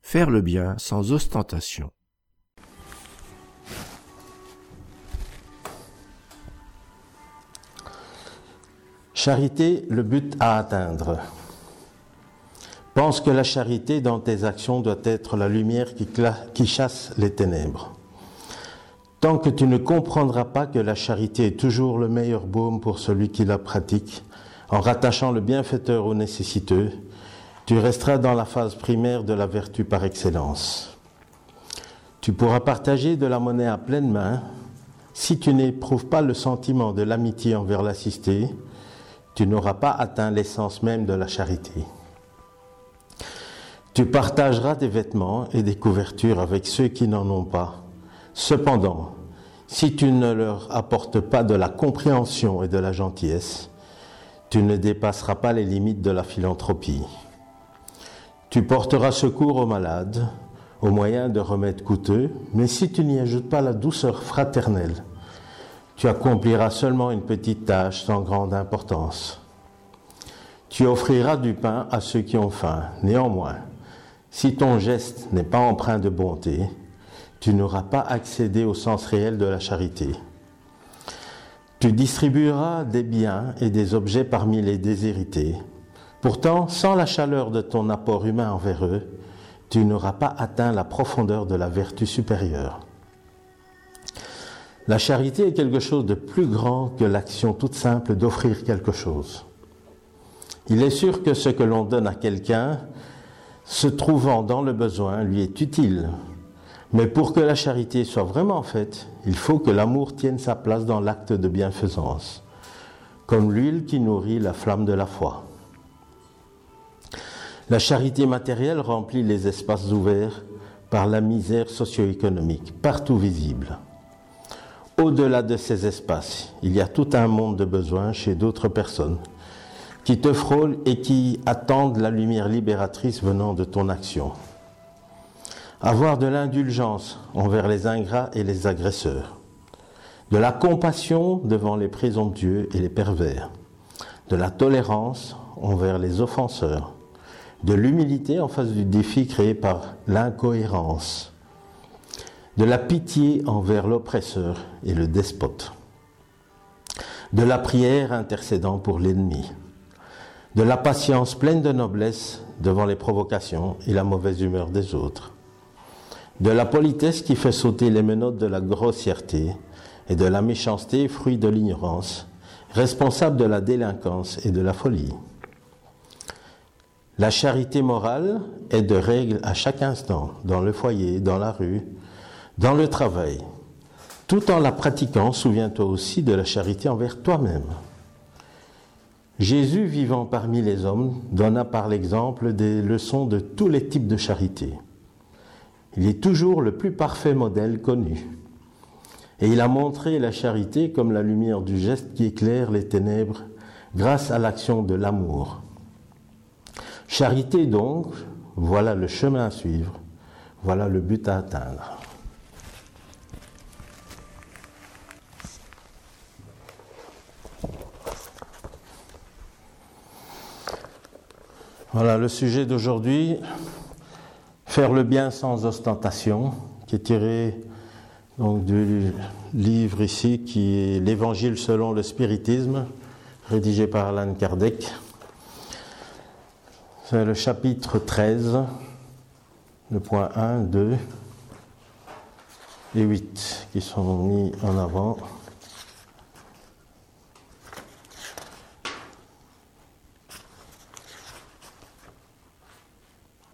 Faire le bien sans ostentation. Charité, le but à atteindre. Pense que la charité dans tes actions doit être la lumière qui, qui chasse les ténèbres. Tant que tu ne comprendras pas que la charité est toujours le meilleur baume pour celui qui la pratique, en rattachant le bienfaiteur au nécessiteux, tu resteras dans la phase primaire de la vertu par excellence. Tu pourras partager de la monnaie à pleine main. Si tu n'éprouves pas le sentiment de l'amitié envers l'assisté, tu n'auras pas atteint l'essence même de la charité. Tu partageras des vêtements et des couvertures avec ceux qui n'en ont pas Cependant, si tu ne leur apportes pas de la compréhension et de la gentillesse, tu ne dépasseras pas les limites de la philanthropie. Tu porteras secours aux malades, au moyen de remèdes coûteux, mais si tu n'y ajoutes pas la douceur fraternelle, tu accompliras seulement une petite tâche sans grande importance. Tu offriras du pain à ceux qui ont faim. Néanmoins, si ton geste n'est pas empreint de bonté, tu n'auras pas accédé au sens réel de la charité. Tu distribueras des biens et des objets parmi les déshérités. Pourtant, sans la chaleur de ton apport humain envers eux, tu n'auras pas atteint la profondeur de la vertu supérieure. La charité est quelque chose de plus grand que l'action toute simple d'offrir quelque chose. Il est sûr que ce que l'on donne à quelqu'un, se trouvant dans le besoin, lui est utile. Mais pour que la charité soit vraiment faite, il faut que l'amour tienne sa place dans l'acte de bienfaisance, comme l'huile qui nourrit la flamme de la foi. La charité matérielle remplit les espaces ouverts par la misère socio-économique, partout visible. Au-delà de ces espaces, il y a tout un monde de besoins chez d'autres personnes qui te frôlent et qui attendent la lumière libératrice venant de ton action. Avoir de l'indulgence envers les ingrats et les agresseurs, de la compassion devant les présomptueux et les pervers, de la tolérance envers les offenseurs, de l'humilité en face du défi créé par l'incohérence, de la pitié envers l'oppresseur et le despote, de la prière intercédant pour l'ennemi, de la patience pleine de noblesse devant les provocations et la mauvaise humeur des autres, de la politesse qui fait sauter les menottes de la grossièreté et de la méchanceté, fruit de l'ignorance, responsable de la délinquance et de la folie. La charité morale est de règle à chaque instant, dans le foyer, dans la rue, dans le travail, tout en la pratiquant, souviens-toi aussi de la charité envers toi-même. Jésus, vivant parmi les hommes, donna par l'exemple des leçons de tous les types de charité. Il est toujours le plus parfait modèle connu. Et il a montré la charité comme la lumière du geste qui éclaire les ténèbres grâce à l'action de l'amour. Charité donc, voilà le chemin à suivre, voilà le but à atteindre. Voilà le sujet d'aujourd'hui, faire le bien sans ostentation, qui est tiré donc du livre ici qui est l'Évangile selon le spiritisme, rédigé par Alan Kardec. C'est le chapitre 13, le point 1, 2 et 8 qui sont mis en avant.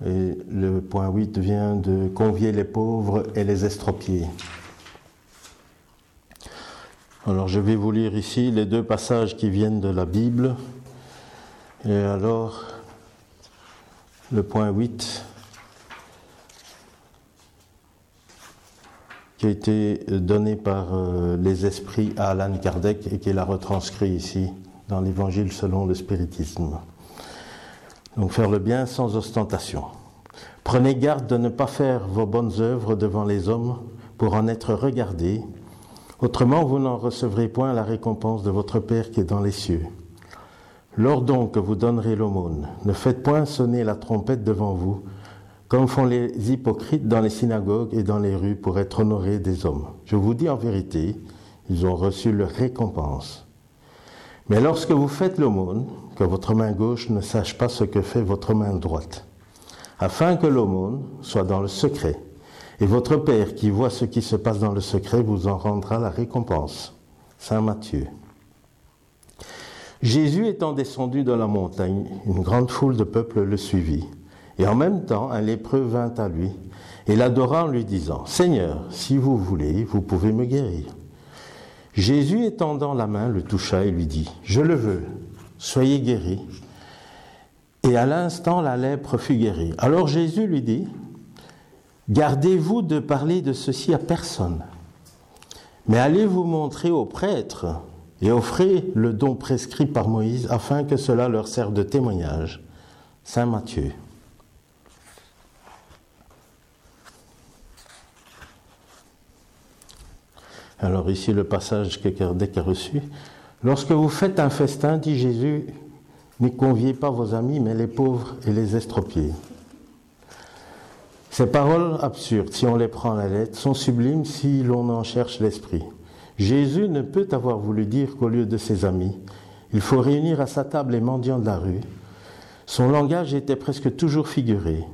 Et le point 8 vient de convier les pauvres et les estropiés. Alors je vais vous lire ici les deux passages qui viennent de la Bible. Et alors, le point 8, qui a été donné par euh, les esprits à Alan Kardec et qu'il a retranscrit ici dans l'Évangile selon le spiritisme. Donc faire le bien sans ostentation. Prenez garde de ne pas faire vos bonnes œuvres devant les hommes pour en être regardés. Autrement, vous n'en recevrez point la récompense de votre Père qui est dans les cieux. Lors donc que vous donnerez l'aumône, ne faites point sonner la trompette devant vous, comme font les hypocrites dans les synagogues et dans les rues pour être honorés des hommes. Je vous dis en vérité, ils ont reçu leur récompense. Mais lorsque vous faites l'aumône, que votre main gauche ne sache pas ce que fait votre main droite, afin que l'aumône soit dans le secret. Et votre Père qui voit ce qui se passe dans le secret vous en rendra la récompense. Saint Matthieu. Jésus étant descendu de la montagne, une grande foule de peuple le suivit. Et en même temps, un lépreux vint à lui et l'adora en lui disant, Seigneur, si vous voulez, vous pouvez me guérir. Jésus étendant la main le toucha et lui dit, Je le veux, soyez guéri. Et à l'instant, la lèpre fut guérie. Alors Jésus lui dit, Gardez-vous de parler de ceci à personne, mais allez vous montrer aux prêtres et offrez le don prescrit par Moïse afin que cela leur serve de témoignage. Saint Matthieu. Alors ici le passage que Kardec a reçu. Lorsque vous faites un festin, dit Jésus, ne conviez pas vos amis, mais les pauvres et les estropiés. Ces paroles absurdes, si on les prend à la lettre, sont sublimes si l'on en cherche l'esprit. Jésus ne peut avoir voulu dire qu'au lieu de ses amis, il faut réunir à sa table les mendiants de la rue. Son langage était presque toujours figuré.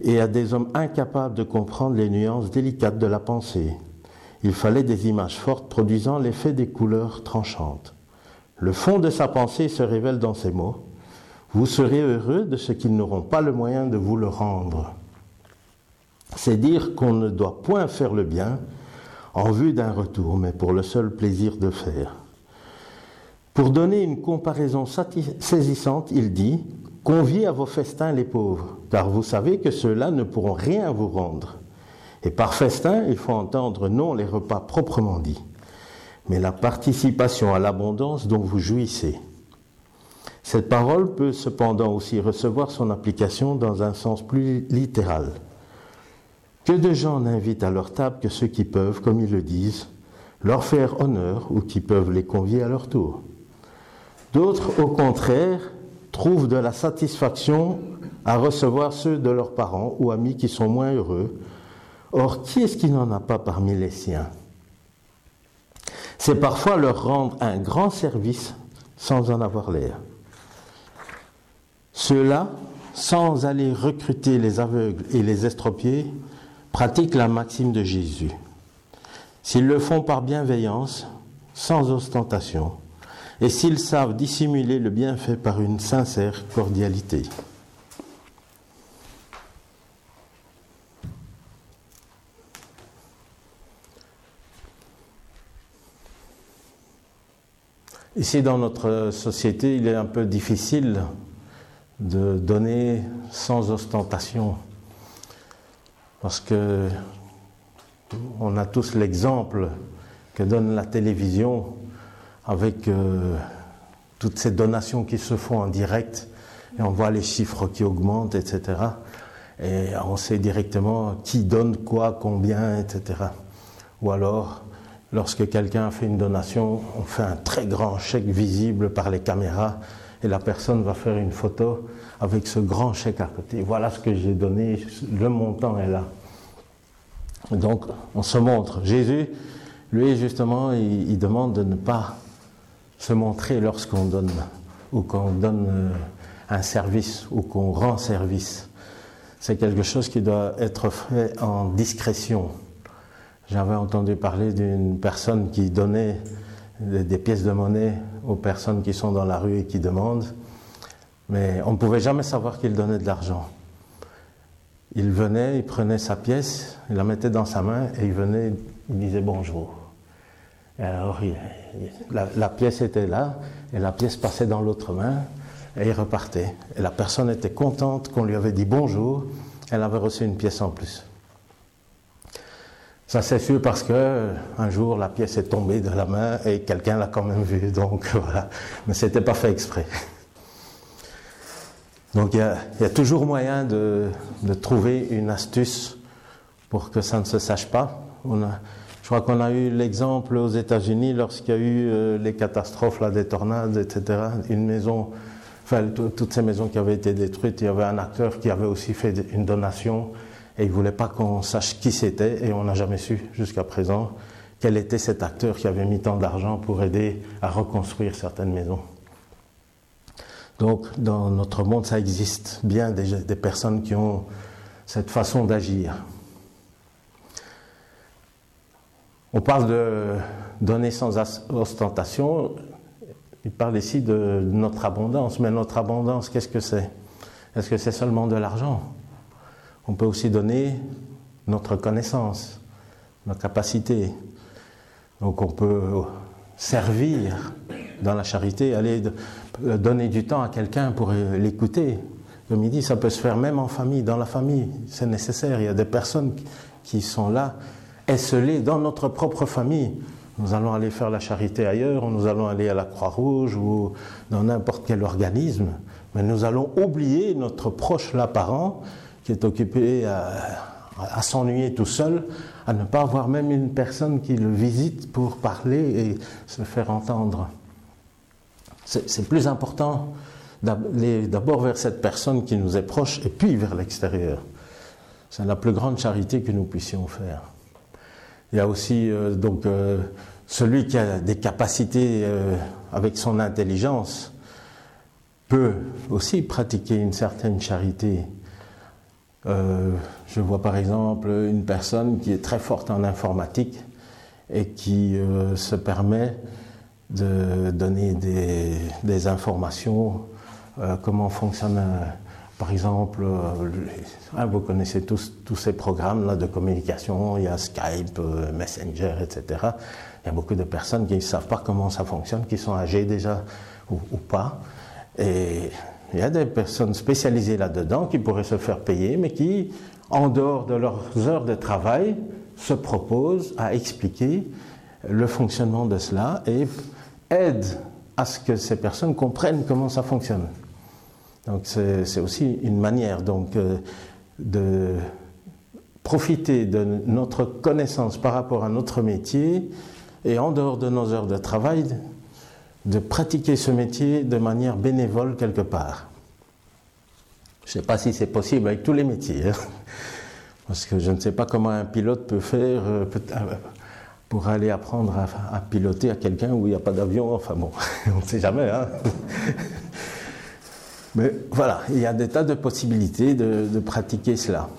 et à des hommes incapables de comprendre les nuances délicates de la pensée. Il fallait des images fortes produisant l'effet des couleurs tranchantes. Le fond de sa pensée se révèle dans ces mots. Vous serez heureux de ce qu'ils n'auront pas le moyen de vous le rendre. C'est dire qu'on ne doit point faire le bien en vue d'un retour, mais pour le seul plaisir de faire. Pour donner une comparaison saisissante, il dit Conviez à vos festins les pauvres, car vous savez que ceux-là ne pourront rien vous rendre. Et par festin, il faut entendre non les repas proprement dits, mais la participation à l'abondance dont vous jouissez. Cette parole peut cependant aussi recevoir son application dans un sens plus littéral. Que de gens n'invitent à leur table que ceux qui peuvent, comme ils le disent, leur faire honneur ou qui peuvent les convier à leur tour. D'autres, au contraire, trouvent de la satisfaction à recevoir ceux de leurs parents ou amis qui sont moins heureux. Or, qui est-ce qui n'en a pas parmi les siens? C'est parfois leur rendre un grand service sans en avoir l'air. Ceux-là, sans aller recruter les aveugles et les estropiés, pratiquent la maxime de Jésus. S'ils le font par bienveillance, sans ostentation, et s'ils savent dissimuler le bienfait par une sincère cordialité. Ici, dans notre société, il est un peu difficile de donner sans ostentation, parce que on a tous l'exemple que donne la télévision avec euh, toutes ces donations qui se font en direct, et on voit les chiffres qui augmentent, etc. Et on sait directement qui donne quoi, combien, etc. Ou alors, lorsque quelqu'un fait une donation, on fait un très grand chèque visible par les caméras, et la personne va faire une photo avec ce grand chèque à côté. Voilà ce que j'ai donné, le montant est là. Donc, on se montre. Jésus, lui, justement, il demande de ne pas se montrer lorsqu'on donne ou qu'on donne euh, un service ou qu'on rend service. C'est quelque chose qui doit être fait en discrétion. J'avais entendu parler d'une personne qui donnait des pièces de monnaie aux personnes qui sont dans la rue et qui demandent, mais on ne pouvait jamais savoir qu'il donnait de l'argent. Il venait, il prenait sa pièce, il la mettait dans sa main et il venait, il disait bonjour. alors, la, pièce était là, et la pièce passait dans l'autre main, et il repartait. Et la personne était contente qu'on lui avait dit bonjour, elle avait reçu une pièce en plus. Ça c'est sûr parce que un jour la pièce est tombée de la main et quelqu'un l'a quand même vue, donc voilà. Mais c'était pas fait exprès. Donc il y, a, toujours moyen de, de, trouver une astuce pour que ça ne se sache pas. On a, je crois qu'on a eu l'exemple aux États-Unis lorsqu'il y a eu euh, les catastrophes, là, des tornades, etc. Une maison, enfin, toutes ces maisons qui avaient été détruites, il y avait un acteur qui avait aussi fait une donation et il voulait pas qu'on sache qui c'était et on n'a jamais su jusqu'à présent quel était cet acteur qui avait mis tant d'argent pour aider à reconstruire certaines maisons. Donc, dans notre monde, ça existe bien des personnes qui ont cette façon d'agir. On parle de donner sans ostentation. Il parle ici de notre abondance. Mais notre abondance, qu'est-ce que c'est? Est-ce que c'est seulement de l'argent? On peut aussi donner notre connaissance, notre capacité. Donc on peut servir dans la charité, aller donner du temps à quelqu'un pour l'écouter. Il dit, ça peut se faire même en famille, dans la famille, c'est nécessaire. Il y a des personnes qui sont là esselés dans notre propre famille. Nous allons aller faire la charité ailleurs, nous allons aller à la Croix-Rouge ou dans n'importe quel organisme, mais nous allons oublier notre proche là parent qui est occupé à, s'ennuyer tout seul, à ne pas avoir même une personne qui le visite pour parler et se faire entendre. C'est plus important d'aller d'abord vers cette personne qui nous est proche et puis vers l'extérieur. C'est la plus grande charité que nous puissions faire. Il y a aussi euh, donc euh, celui qui a des capacités euh, avec son intelligence peut aussi pratiquer une certaine charité. Euh, je vois par exemple une personne qui est très forte en informatique et qui euh, se permet de donner des, informations, euh, comment fonctionne, par exemple, ah, vous connaissez tous, tous ces programmes là, de communication, il y a Skype, Messenger, etc. Il y a beaucoup de personnes qui ne savent pas comment ça fonctionne, qui sont âgées déjà ou, ou pas. Et il y a des personnes spécialisées là-dedans qui pourraient se faire payer, mais qui, en dehors de leurs heures de travail, se proposent à expliquer le fonctionnement de cela et aident à ce que ces personnes comprennent comment ça fonctionne. Donc c'est aussi une manière donc, euh, de profiter de notre connaissance par rapport à notre métier et en dehors de nos heures de travail, de pratiquer ce métier de manière bénévole quelque part. Je ne sais pas si c'est possible avec tous les métiers, hein. parce que je ne sais pas comment un pilote peut faire euh, euh, pour aller apprendre à, piloter à quelqu'un où il n'y a pas d'avion. Enfin bon, on ne sait jamais. Hein. Mais voilà, il y a des tas de possibilités de, pratiquer cela.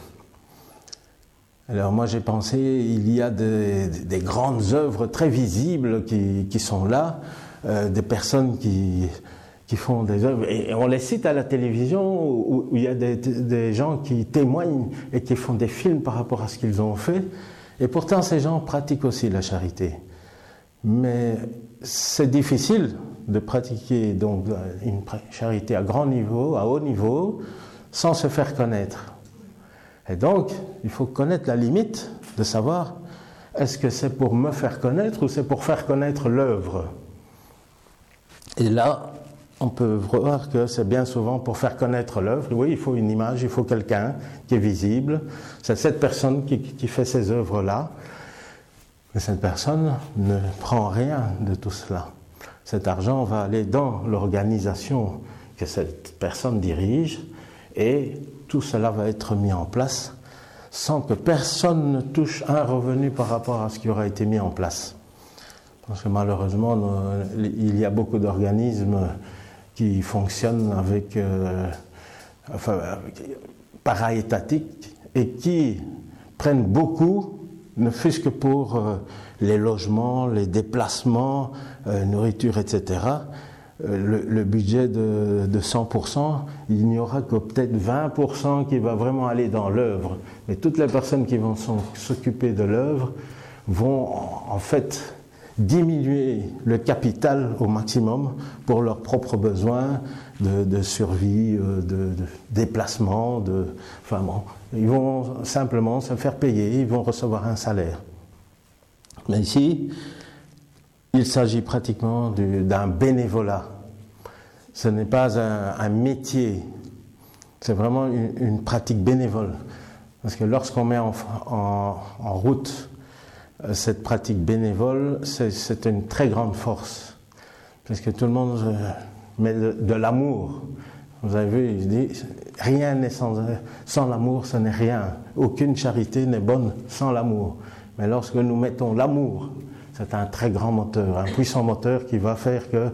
Alors moi j'ai pensé, il y a des, grandes œuvres très visibles qui sont là. Euh, des personnes qui, qui font des œuvres. Et on les cite à la télévision où, il y a des, des, gens qui témoignent et qui font des films par rapport à ce qu'ils ont fait. Et pourtant, ces gens pratiquent aussi la charité. Mais c'est difficile de pratiquer donc une charité à grand niveau, à haut niveau, sans se faire connaître. Et donc, il faut connaître la limite de savoir est-ce que c'est pour me faire connaître ou c'est pour faire connaître l'œuvre? Et là, on peut voir que c'est bien souvent pour faire connaître l'œuvre. Oui, il faut une image, il faut quelqu'un qui est visible. C'est cette personne qui, fait ces œuvres-là. Mais cette personne ne prend rien de tout cela. Cet argent va aller dans l'organisation que cette personne dirige et tout cela va être mis en place sans que personne ne touche un revenu par rapport à ce qui aura été mis en place. Parce que malheureusement, il y a beaucoup d'organismes qui fonctionnent avec, euh, enfin, para-étatiques et qui prennent beaucoup, ne fût-ce que pour euh, les logements, les déplacements, euh, nourriture, etc. Le, budget de, de 100%, il n'y aura que peut-être 20% qui va vraiment aller dans l'œuvre. Mais toutes les personnes qui vont s'occuper de l'œuvre vont en fait diminuer le capital au maximum pour leurs propres besoins de, survie, euh, de, déplacement, de, enfin bon, ils vont simplement se faire payer, ils vont recevoir un salaire. Mais ici, il s'agit pratiquement d'un bénévolat. Ce n'est pas un, métier, c'est vraiment une, pratique bénévole. Parce que lorsqu'on met en, route cette pratique bénévole, c'est une très grande force. Parce que tout le monde euh, met de, l'amour. Vous avez vu, il dit, rien n'est sans, sans l'amour, ce n'est rien. Aucune charité n'est bonne sans l'amour. Mais lorsque nous mettons l'amour, c'est un très grand moteur, un puissant moteur qui va faire que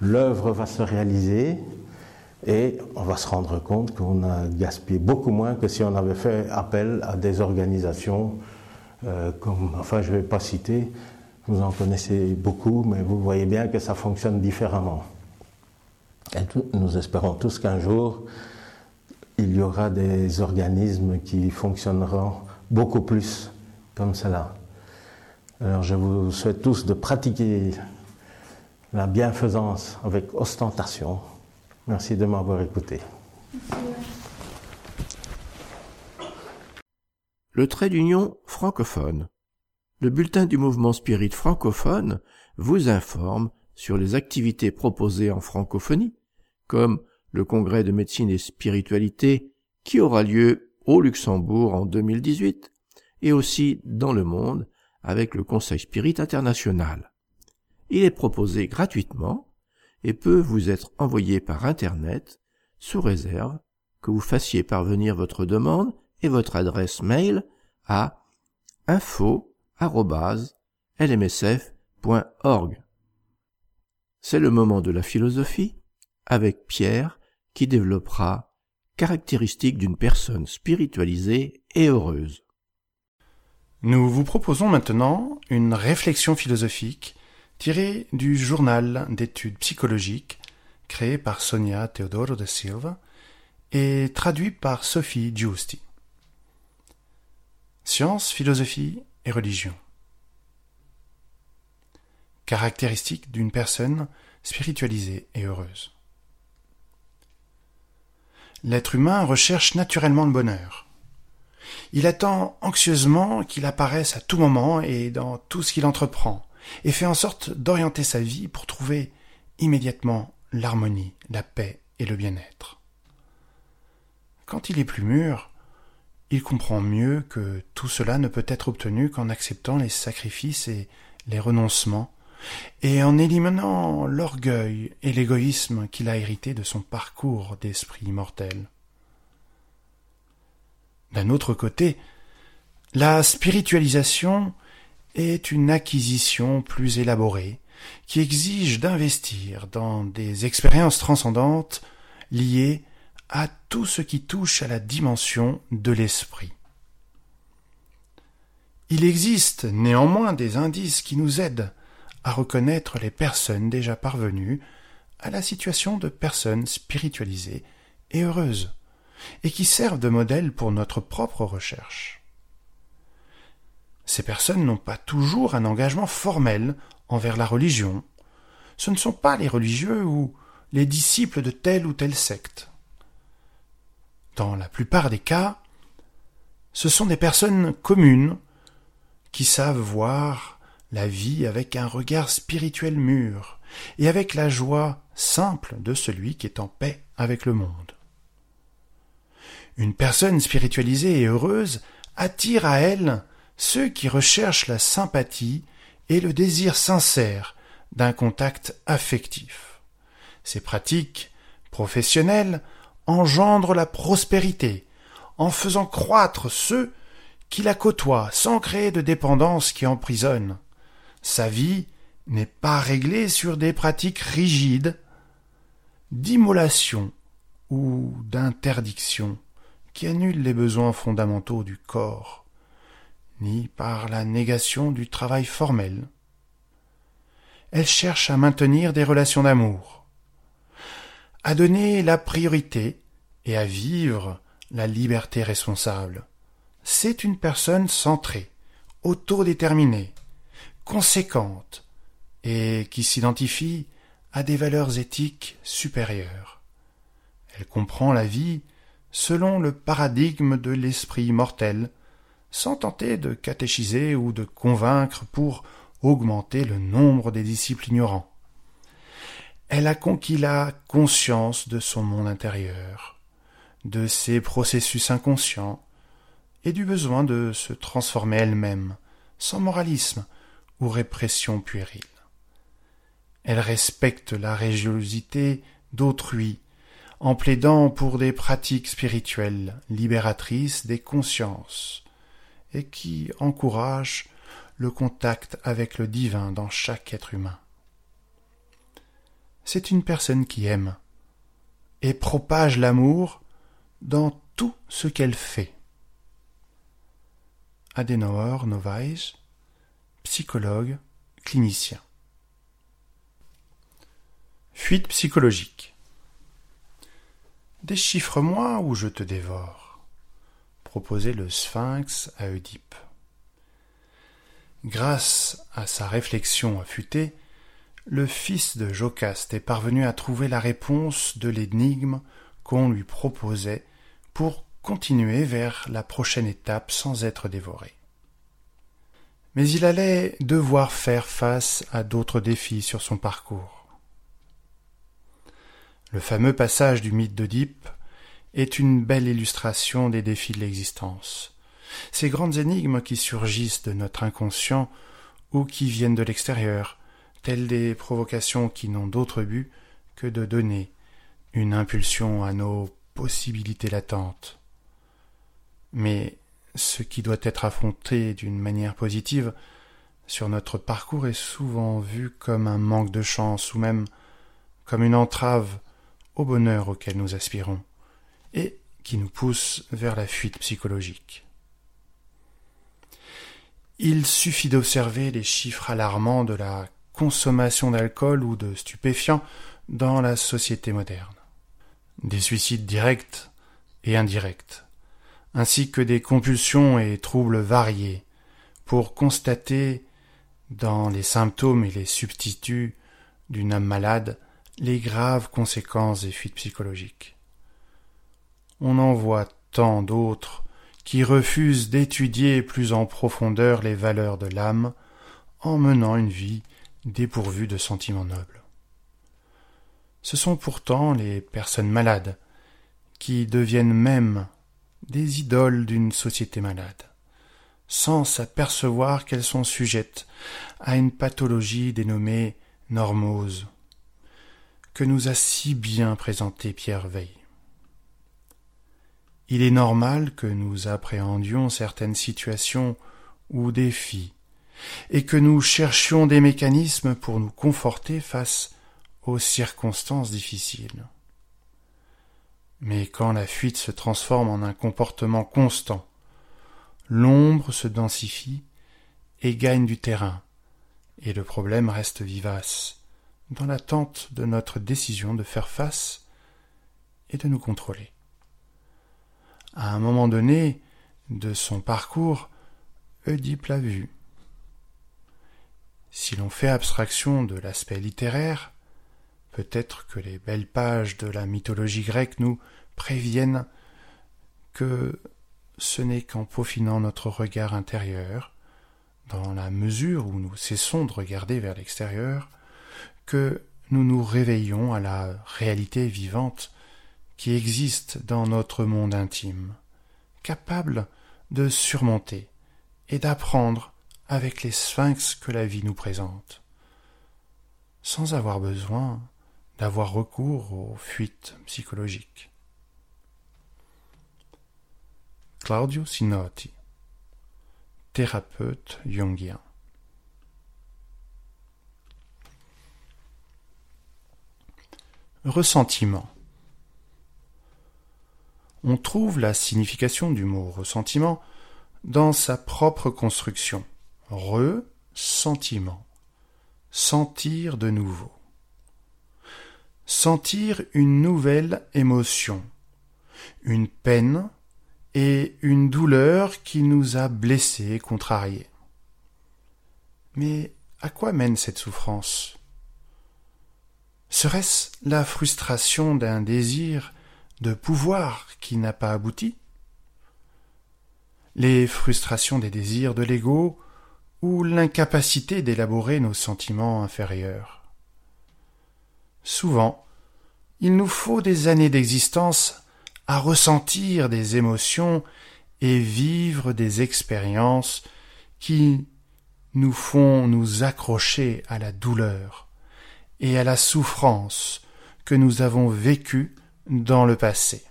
l'œuvre va se réaliser et on va se rendre compte qu'on a gaspillé beaucoup moins que si on avait fait appel à des organisations euh, enfin je ne vais pas citer, vous en connaissez beaucoup, mais vous voyez bien que ça fonctionne différemment. Et nous espérons tous qu'un jour, il y aura des organismes qui fonctionneront beaucoup plus comme cela. Alors je vous souhaite tous de pratiquer la bienfaisance avec ostentation. Merci de m'avoir écouté. Le trait d'union francophone. Le bulletin du mouvement spirit francophone vous informe sur les activités proposées en francophonie, comme le congrès de médecine et spiritualité qui aura lieu au Luxembourg en 2018 et aussi dans le monde avec le Conseil Spirit International. Il est proposé gratuitement et peut vous être envoyé par Internet sous réserve que vous fassiez parvenir votre demande et votre adresse mail à info.lmsf.org. C'est le moment de la philosophie avec Pierre qui développera caractéristiques d'une personne spiritualisée et heureuse. Nous vous proposons maintenant une réflexion philosophique tirée du journal d'études psychologiques créé par Sonia Teodoro de Silva et traduit par Sophie Giusti. Science, philosophie et religion. Caractéristiques d'une personne spiritualisée et heureuse. L'être humain recherche naturellement le bonheur. Il attend anxieusement qu'il apparaisse à tout moment et dans tout ce qu'il entreprend, et fait en sorte d'orienter sa vie pour trouver immédiatement l'harmonie, la paix et le bien-être. Quand il est plus mûr, il comprend mieux que tout cela ne peut être obtenu qu'en acceptant les sacrifices et les renoncements, et en éliminant l'orgueil et l'égoïsme qu'il a hérité de son parcours d'esprit immortel. D'un autre côté, la spiritualisation est une acquisition plus élaborée qui exige d'investir dans des expériences transcendantes liées à tout ce qui touche à la dimension de l'esprit. Il existe néanmoins des indices qui nous aident à reconnaître les personnes déjà parvenues à la situation de personnes spiritualisées et heureuses, et qui servent de modèle pour notre propre recherche. Ces personnes n'ont pas toujours un engagement formel envers la religion. Ce ne sont pas les religieux ou les disciples de telle ou telle secte. Dans la plupart des cas, ce sont des personnes communes qui savent voir la vie avec un regard spirituel mûr et avec la joie simple de celui qui est en paix avec le monde. Une personne spiritualisée et heureuse attire à elle ceux qui recherchent la sympathie et le désir sincère d'un contact affectif. Ces pratiques professionnelles engendrent la prospérité en faisant croître ceux qui la côtoient sans créer de dépendance qui emprisonne. Sa vie n'est pas réglée sur des pratiques rigides d'immolation ou d'interdiction qui annulent les besoins fondamentaux du corps ni par la négation du travail formel. Elle cherche à maintenir des relations d'amour, à donner la priorité et à vivre la liberté responsable. C'est une personne centrée, autodéterminée, conséquente et qui s'identifie à des valeurs éthiques supérieures. Elle comprend la vie selon le paradigme de l'esprit mortel sans tenter de catéchiser ou de convaincre pour augmenter le nombre des disciples ignorants. Elle a conquis la conscience de son monde intérieur, de ses processus inconscients, et du besoin de se transformer elle-même, sans moralisme ou répression puérile. Elle respecte la religiosité d'autrui, en plaidant pour des pratiques spirituelles libératrices des consciences, et qui encourage le contact avec le divin dans chaque être humain. C'est une personne qui aime et propage l'amour dans tout ce qu'elle fait. Adenauer Novaes, psychologue, clinicien. Fuite psychologique. Déchiffre-moi ou je te dévore proposait le sphinx à Oedipe. Grâce à sa réflexion affûtée, le fils de Jocaste est parvenu à trouver la réponse de l'énigme qu'on lui proposait pour continuer vers la prochaine étape sans être dévoré. Mais il allait devoir faire face à d'autres défis sur son parcours. Le fameux passage du mythe d'Oedipe est une belle illustration des défis de l'existence. Ces grandes énigmes qui surgissent de notre inconscient ou qui viennent de l'extérieur, telles des provocations qui n'ont d'autre but que de donner une impulsion à nos possibilités latentes. Mais ce qui doit être affronté d'une manière positive sur notre parcours est souvent vu comme un manque de chance ou même comme une entrave au bonheur auquel nous aspirons. Et qui nous pousse vers la fuite psychologique. Il suffit d'observer les chiffres alarmants de la consommation d'alcool ou de stupéfiants dans la société moderne. Des suicides directs et indirects, ainsi que des compulsions et troubles variés, pour constater dans les symptômes et les substituts d'une âme malade les graves conséquences des fuites psychologiques. On en voit tant d'autres qui refusent d'étudier plus en profondeur les valeurs de l'âme en menant une vie dépourvue de sentiments nobles. Ce sont pourtant les personnes malades qui deviennent même des idoles d'une société malade, sans s'apercevoir qu'elles sont sujettes à une pathologie dénommée normose, que nous a si bien présenté Pierre Veil. Il est normal que nous appréhendions certaines situations ou défis, et que nous cherchions des mécanismes pour nous conforter face aux circonstances difficiles. Mais quand la fuite se transforme en un comportement constant, l'ombre se densifie et gagne du terrain, et le problème reste vivace, dans l'attente de notre décision de faire face et de nous contrôler. À un moment donné de son parcours, Oedipe l'a vu. Si l'on fait abstraction de l'aspect littéraire, Peut-être que les belles pages de la mythologie grecque nous préviennent que ce n'est qu'en peaufinant notre regard intérieur, dans la mesure où nous cessons de regarder vers l'extérieur, que nous nous réveillons à la réalité vivante qui existe dans notre monde intime, capable de surmonter et d'apprendre avec les sphinx que la vie nous présente, sans avoir besoin d'avoir recours aux fuites psychologiques. Claudio Sinotti, thérapeute jungien. Ressentiment. On trouve la signification du mot ressentiment dans sa propre construction. Re-sentiment. Sentir de nouveau sentir une nouvelle émotion, une peine et une douleur qui nous a blessés, contrariés. Mais à quoi mène cette souffrance? Serait-ce la frustration d'un désir de pouvoir qui n'a pas abouti? Les frustrations des désirs de l'ego ou l'incapacité d'élaborer nos sentiments inférieurs Souvent, il nous faut des années d'existence à ressentir des émotions et vivre des expériences qui nous font nous accrocher à la douleur et à la souffrance que nous avons vécues dans le passé.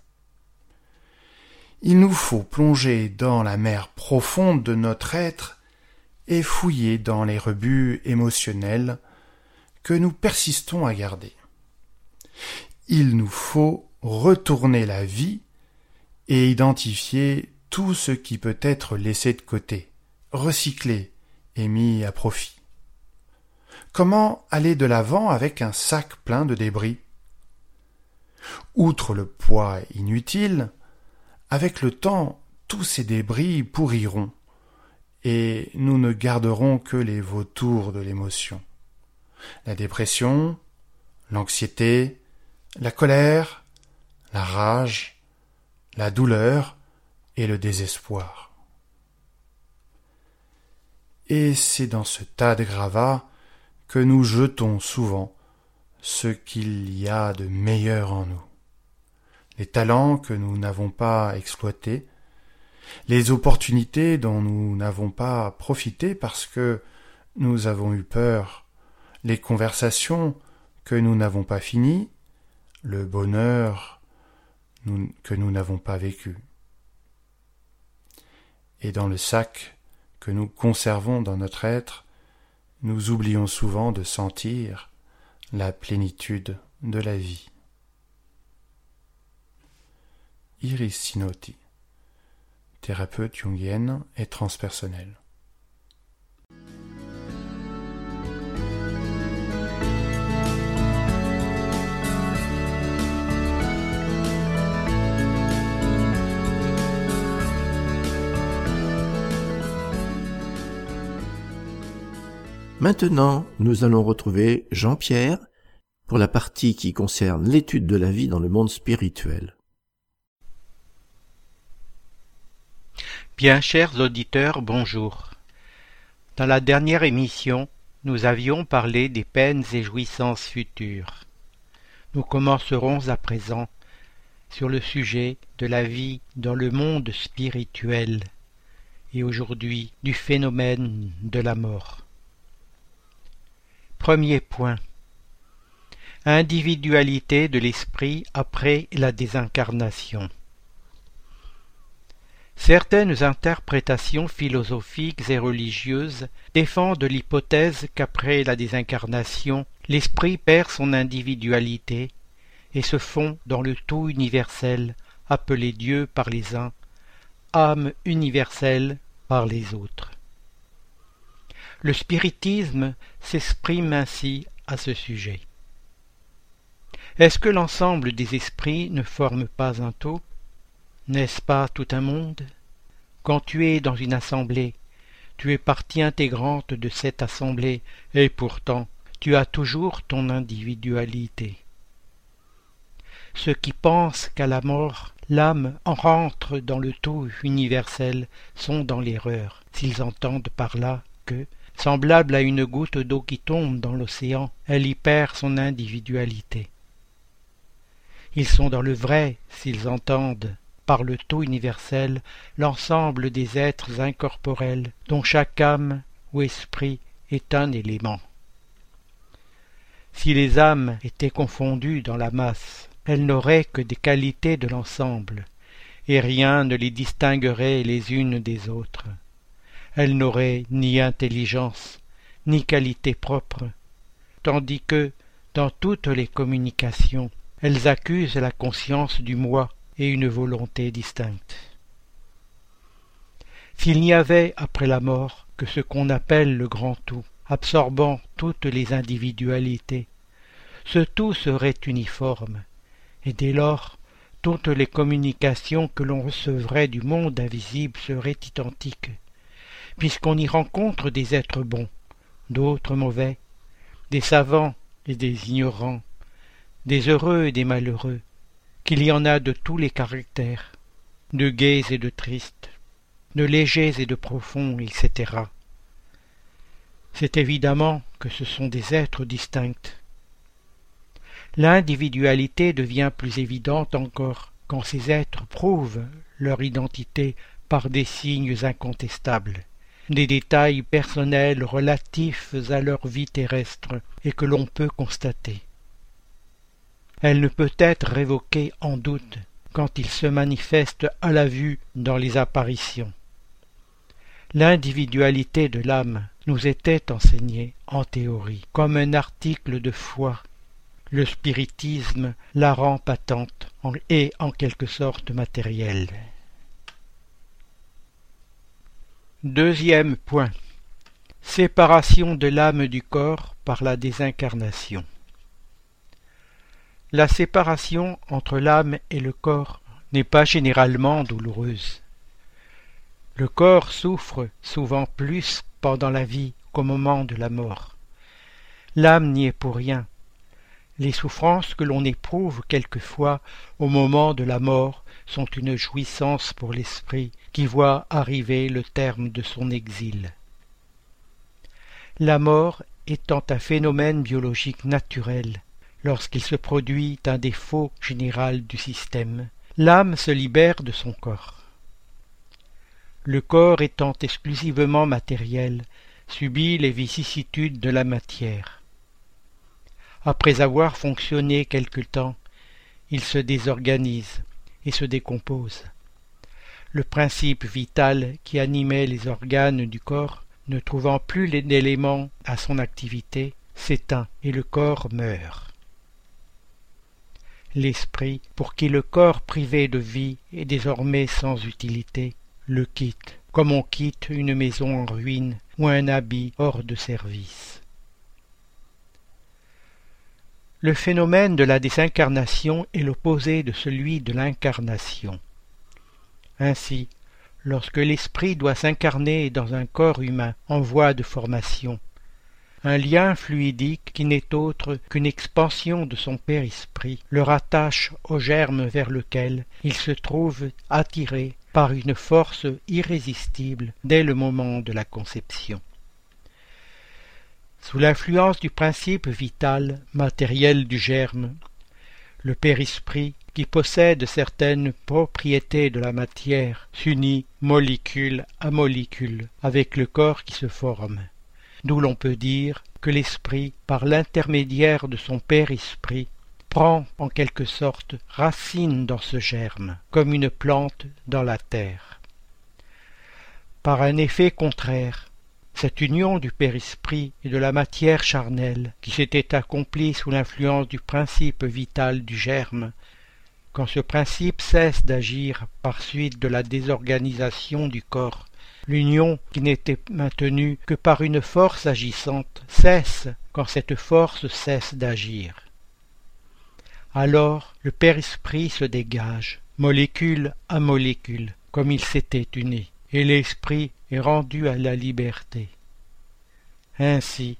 Il nous faut plonger dans la mer profonde de notre être et fouiller dans les rebuts émotionnels que nous persistons à garder. Il nous faut retourner la vie et identifier tout ce qui peut être laissé de côté, recyclé et mis à profit. Comment aller de l'avant avec un sac plein de débris? Outre le poids inutile, avec le temps, tous ces débris pourriront, et nous ne garderons que les vautours de l'émotion. La dépression, l'anxiété, la colère, la rage, la douleur et le désespoir. Et c'est dans ce tas de gravats que nous jetons souvent ce qu'il y a de meilleur en nous, les talents que nous n'avons pas exploités, les opportunités dont nous n'avons pas profité parce que nous avons eu peur, les conversations que nous n'avons pas finies, le bonheur que nous n'avons pas vécu. Et dans le sac que nous conservons dans notre être, nous oublions souvent de sentir la plénitude de la vie. Iris thérapeute jungienne et transpersonnelle. Maintenant, nous allons retrouver Jean-Pierre pour la partie qui concerne l'étude de la vie dans le monde spirituel. Bien chers auditeurs, bonjour. Dans la dernière émission, nous avions parlé des peines et jouissances futures. Nous commencerons à présent sur le sujet de la vie dans le monde spirituel et aujourd'hui du phénomène de la mort. Premier point. Individualité de l'esprit après la désincarnation. Certaines interprétations philosophiques et religieuses défendent l'hypothèse qu'après la désincarnation, l'esprit perd son individualité et se fond dans le tout universel, appelé Dieu par les uns, âme universelle par les autres. Le spiritisme s'exprime ainsi à ce sujet. Est-ce que l'ensemble des esprits ne forme pas un tout? N'est-ce pas tout un monde? Quand tu es dans une assemblée, tu es partie intégrante de cette assemblée, et pourtant tu as toujours ton individualité. Ceux qui pensent qu'à la mort l'âme rentre dans le tout universel sont dans l'erreur, s'ils entendent par là que, Semblable à une goutte d'eau qui tombe dans l'océan, elle y perd son individualité. Ils sont dans le vrai s'ils entendent, par le tout universel, l'ensemble des êtres incorporels, dont chaque âme ou esprit est un élément. Si les âmes étaient confondues dans la masse, elles n'auraient que des qualités de l'ensemble, et rien ne les distinguerait les unes des autres elles n'auraient ni intelligence, ni qualité propre, tandis que, dans toutes les communications, elles accusent la conscience du moi et une volonté distincte. S'il n'y avait, après la mort, que ce qu'on appelle le grand tout, absorbant toutes les individualités, ce tout serait uniforme, et dès lors toutes les communications que l'on recevrait du monde invisible seraient identiques, puisqu'on y rencontre des êtres bons, d'autres mauvais, des savants et des ignorants, des heureux et des malheureux, qu'il y en a de tous les caractères, de gais et de tristes, de légers et de profonds, etc. C'est évidemment que ce sont des êtres distincts. L'individualité devient plus évidente encore quand ces êtres prouvent leur identité par des signes incontestables des détails personnels relatifs à leur vie terrestre et que l'on peut constater. Elle ne peut être révoquée en doute quand il se manifeste à la vue dans les apparitions. L'individualité de l'âme nous était enseignée en théorie comme un article de foi. Le spiritisme la rend patente et en quelque sorte matérielle. Deuxième point. Séparation de l'âme du corps par la désincarnation. La séparation entre l'âme et le corps n'est pas généralement douloureuse. Le corps souffre souvent plus pendant la vie qu'au moment de la mort. L'âme n'y est pour rien. Les souffrances que l'on éprouve quelquefois au moment de la mort sont une jouissance pour l'esprit qui voit arriver le terme de son exil. La mort étant un phénomène biologique naturel, lorsqu'il se produit un défaut général du système, l'âme se libère de son corps. Le corps étant exclusivement matériel, subit les vicissitudes de la matière. Après avoir fonctionné quelque temps, il se désorganise et se décompose le principe vital qui animait les organes du corps, ne trouvant plus d'éléments à son activité, s'éteint et le corps meurt. L'esprit pour qui le corps privé de vie est désormais sans utilité, le quitte, comme on quitte une maison en ruine ou un habit hors de service. Le phénomène de la désincarnation est l'opposé de celui de l'incarnation. Ainsi, lorsque l'esprit doit s'incarner dans un corps humain en voie de formation, un lien fluidique qui n'est autre qu'une expansion de son père-esprit le rattache au germe vers lequel il se trouve attiré par une force irrésistible dès le moment de la conception. Sous l'influence du principe vital matériel du germe, le père-esprit, qui possède certaines propriétés de la matière, s'unit molécule à molécule avec le corps qui se forme d'où l'on peut dire que l'esprit, par l'intermédiaire de son Père Esprit, prend en quelque sorte racine dans ce germe, comme une plante dans la terre. Par un effet contraire, cette union du Père Esprit et de la matière charnelle, qui s'était accomplie sous l'influence du principe vital du germe, quand ce principe cesse d'agir par suite de la désorganisation du corps L'union, qui n'était maintenue que par une force agissante, cesse quand cette force cesse d'agir. Alors le Père Esprit se dégage, molécule à molécule, comme il s'était uni, et l'Esprit est rendu à la liberté. Ainsi,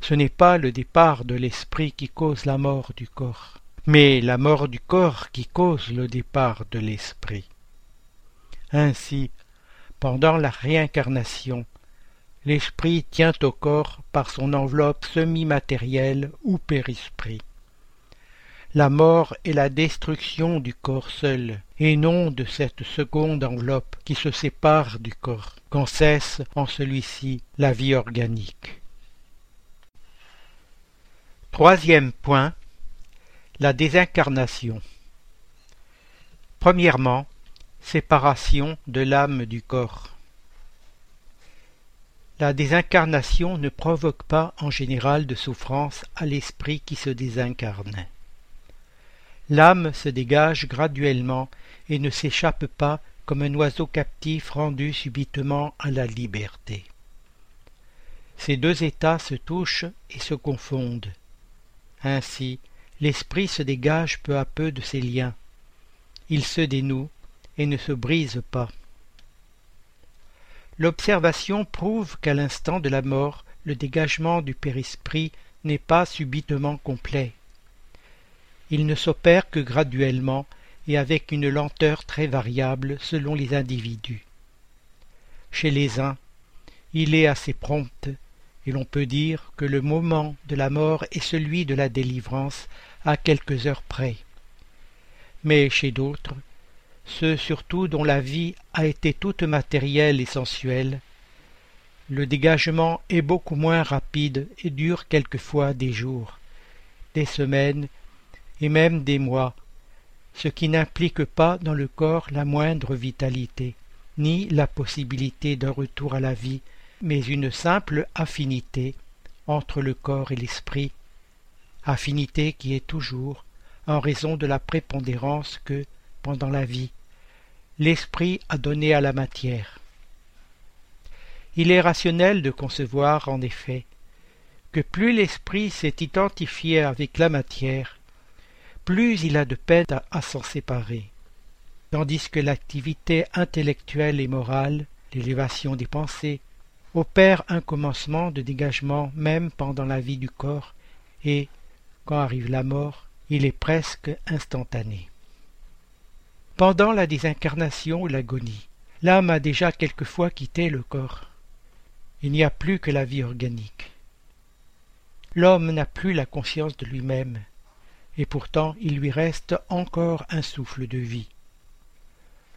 ce n'est pas le départ de l'Esprit qui cause la mort du corps, mais la mort du corps qui cause le départ de l'Esprit. Ainsi, pendant la réincarnation, l'esprit tient au corps par son enveloppe semi-matérielle ou périsprit. La mort est la destruction du corps seul, et non de cette seconde enveloppe qui se sépare du corps, quand cesse en celui-ci la vie organique. Troisième point, la désincarnation. Premièrement, Séparation de l'âme du corps. La désincarnation ne provoque pas en général de souffrance à l'esprit qui se désincarne. L'âme se dégage graduellement et ne s'échappe pas comme un oiseau captif rendu subitement à la liberté. Ces deux états se touchent et se confondent. Ainsi, l'esprit se dégage peu à peu de ses liens. Il se dénoue ne se brise pas. L'observation prouve qu'à l'instant de la mort, le dégagement du périsprit n'est pas subitement complet. Il ne s'opère que graduellement et avec une lenteur très variable selon les individus. Chez les uns, il est assez prompt, et l'on peut dire que le moment de la mort est celui de la délivrance à quelques heures près. Mais chez d'autres, ceux surtout dont la vie a été toute matérielle et sensuelle, le dégagement est beaucoup moins rapide et dure quelquefois des jours, des semaines et même des mois, ce qui n'implique pas dans le corps la moindre vitalité, ni la possibilité d'un retour à la vie, mais une simple affinité entre le corps et l'esprit, affinité qui est toujours, en raison de la prépondérance que, pendant la vie, l'esprit a donné à la matière. Il est rationnel de concevoir, en effet, que plus l'esprit s'est identifié avec la matière, plus il a de peine à, s'en séparer, tandis que l'activité intellectuelle et morale, l'élévation des pensées, opère un commencement de dégagement même pendant la vie du corps, et, quand arrive la mort, il est presque instantané. Pendant la désincarnation ou l'agonie, l'âme a déjà quelquefois quitté le corps. Il n'y a plus que la vie organique. L'homme n'a plus la conscience de lui-même, et pourtant il lui reste encore un souffle de vie.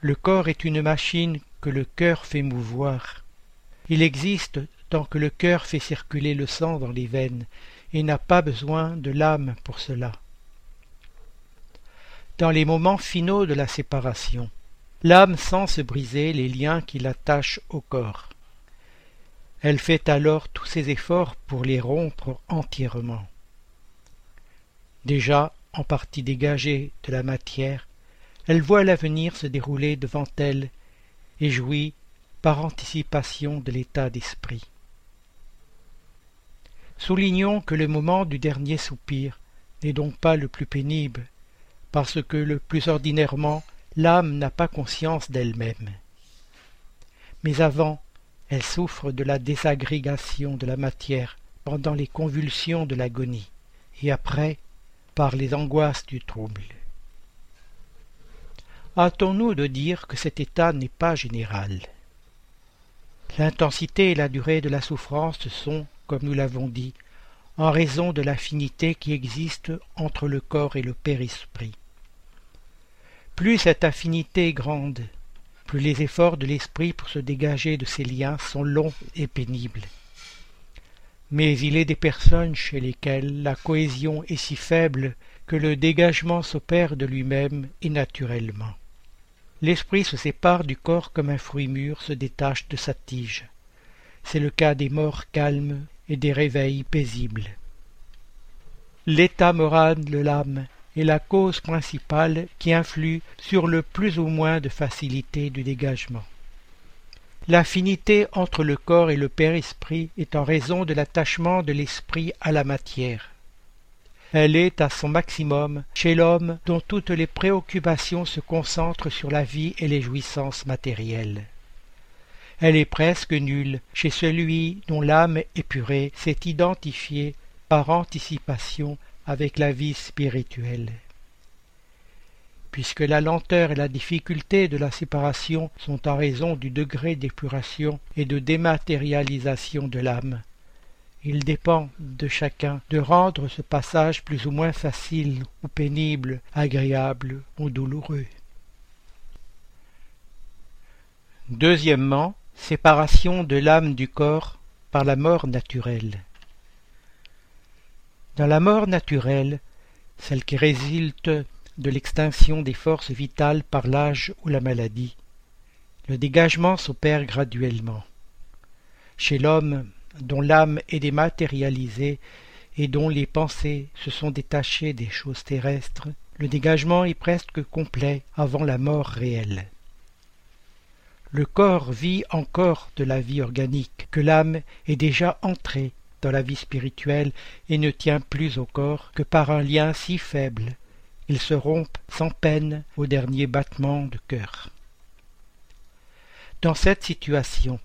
Le corps est une machine que le cœur fait mouvoir. Il existe tant que le cœur fait circuler le sang dans les veines, et n'a pas besoin de l'âme pour cela dans les moments finaux de la séparation. L'âme sent se briser les liens qui l'attachent au corps. Elle fait alors tous ses efforts pour les rompre entièrement. Déjà, en partie dégagée de la matière, elle voit l'avenir se dérouler devant elle et jouit par anticipation de l'état d'esprit. Soulignons que le moment du dernier soupir n'est donc pas le plus pénible, parce que le plus ordinairement l'âme n'a pas conscience d'elle-même. Mais avant, elle souffre de la désagrégation de la matière pendant les convulsions de l'agonie, et après, par les angoisses du trouble. Hâtons-nous de dire que cet état n'est pas général. L'intensité et la durée de la souffrance sont, comme nous l'avons dit, en raison de l'affinité qui existe entre le corps et le père-esprit. Plus cette affinité est grande, plus les efforts de l'esprit pour se dégager de ces liens sont longs et pénibles. Mais il est des personnes chez lesquelles la cohésion est si faible que le dégagement s'opère de lui-même et naturellement. L'esprit se sépare du corps comme un fruit mûr se détache de sa tige. C'est le cas des morts calmes et des réveils paisibles. L'état moral de l'âme est la cause principale qui influe sur le plus ou moins de facilité du dégagement. L'affinité entre le corps et le père-esprit est en raison de l'attachement de l'esprit à la matière. Elle est à son maximum chez l'homme dont toutes les préoccupations se concentrent sur la vie et les jouissances matérielles. Elle est presque nulle chez celui dont l'âme épurée s'est identifiée par anticipation avec la vie spirituelle. Puisque la lenteur et la difficulté de la séparation sont en raison du degré d'épuration et de dématérialisation de l'âme, il dépend de chacun de rendre ce passage plus ou moins facile ou pénible, agréable ou douloureux. Deuxièmement, séparation de l'âme du corps par la mort naturelle. Dans la mort naturelle, celle qui résulte de l'extinction des forces vitales par l'âge ou la maladie, le dégagement s'opère graduellement. Chez l'homme dont l'âme est dématérialisée et dont les pensées se sont détachées des choses terrestres, le dégagement est presque complet avant la mort réelle. Le corps vit encore de la vie organique, que l'âme est déjà entrée dans la vie spirituelle et ne tient plus au corps que par un lien si faible, il se rompt sans peine au dernier battement de cœur. Dans cette situation,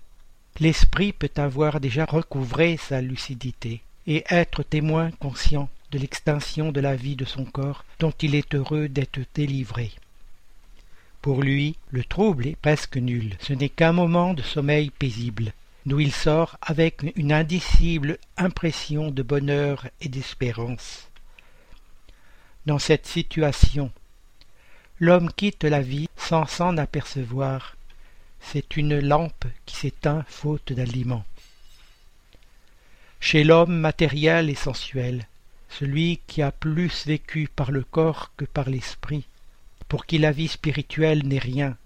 l'esprit peut avoir déjà recouvré sa lucidité et être témoin conscient de l'extinction de la vie de son corps dont il est heureux d'être délivré. Pour lui, le trouble est presque nul. Ce n'est qu'un moment de sommeil paisible, d'où il sort avec une indicible impression de bonheur et d'espérance. Dans cette situation, l'homme quitte la vie sans s'en apercevoir. C'est une lampe qui s'éteint faute d'aliment. Chez l'homme matériel et sensuel, celui qui a plus vécu par le corps que par l'esprit, pour qui la vie spirituelle n'est rien,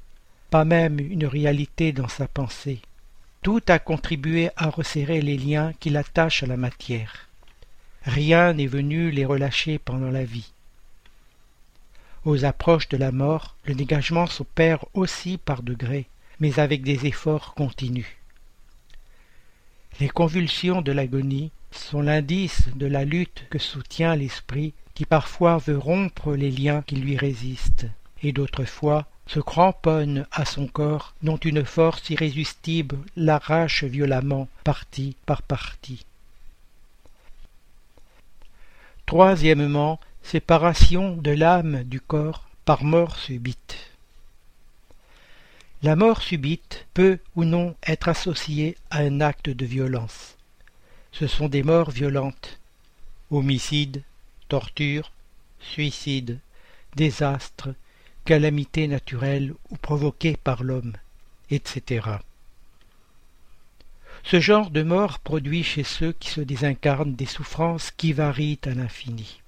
pas même une réalité dans sa pensée. Tout a contribué à resserrer les liens qui l'attachent à la matière. Rien n'est venu les relâcher pendant la vie. Aux approches de la mort, le dégagement s'opère aussi par degrés, mais avec des efforts continus. Les convulsions de l'agonie sont l'indice de la lutte que soutient l'esprit qui parfois veut rompre les liens qui lui résistent, et d'autres fois se cramponne à son corps dont une force irrésistible l'arrache violemment partie par partie. Troisièmement, séparation de l'âme du corps par mort subite. La mort subite peut ou non être associée à un acte de violence. Ce sont des morts violentes, homicides, torture, suicide, désastre, calamité naturelle ou provoquée par l'homme, etc. Ce genre de mort produit chez ceux qui se désincarnent des souffrances qui varient à l'infini.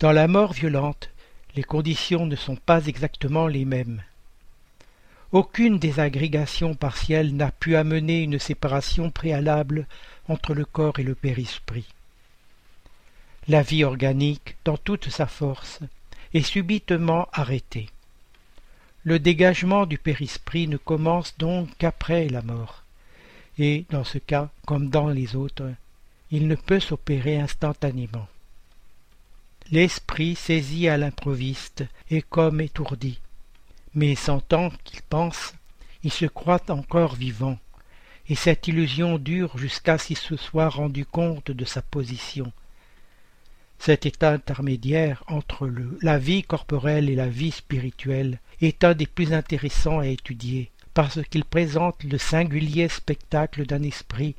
Dans la mort violente, les conditions ne sont pas exactement les mêmes. Aucune des agrégations partielles n'a pu amener une séparation préalable entre le corps et le périsprit. La vie organique dans toute sa force est subitement arrêtée. Le dégagement du périsprit ne commence donc qu'après la mort, et dans ce cas, comme dans les autres, il ne peut s'opérer instantanément. L'esprit saisi à l'improviste est comme étourdi, mais sentant qu'il pense, il se croit encore vivant, et cette illusion dure jusqu'à ce qu'il se soit rendu compte de sa position. Cet état intermédiaire entre la vie corporelle et la vie spirituelle est un des plus intéressants à étudier, parce qu'il présente le singulier spectacle d'un esprit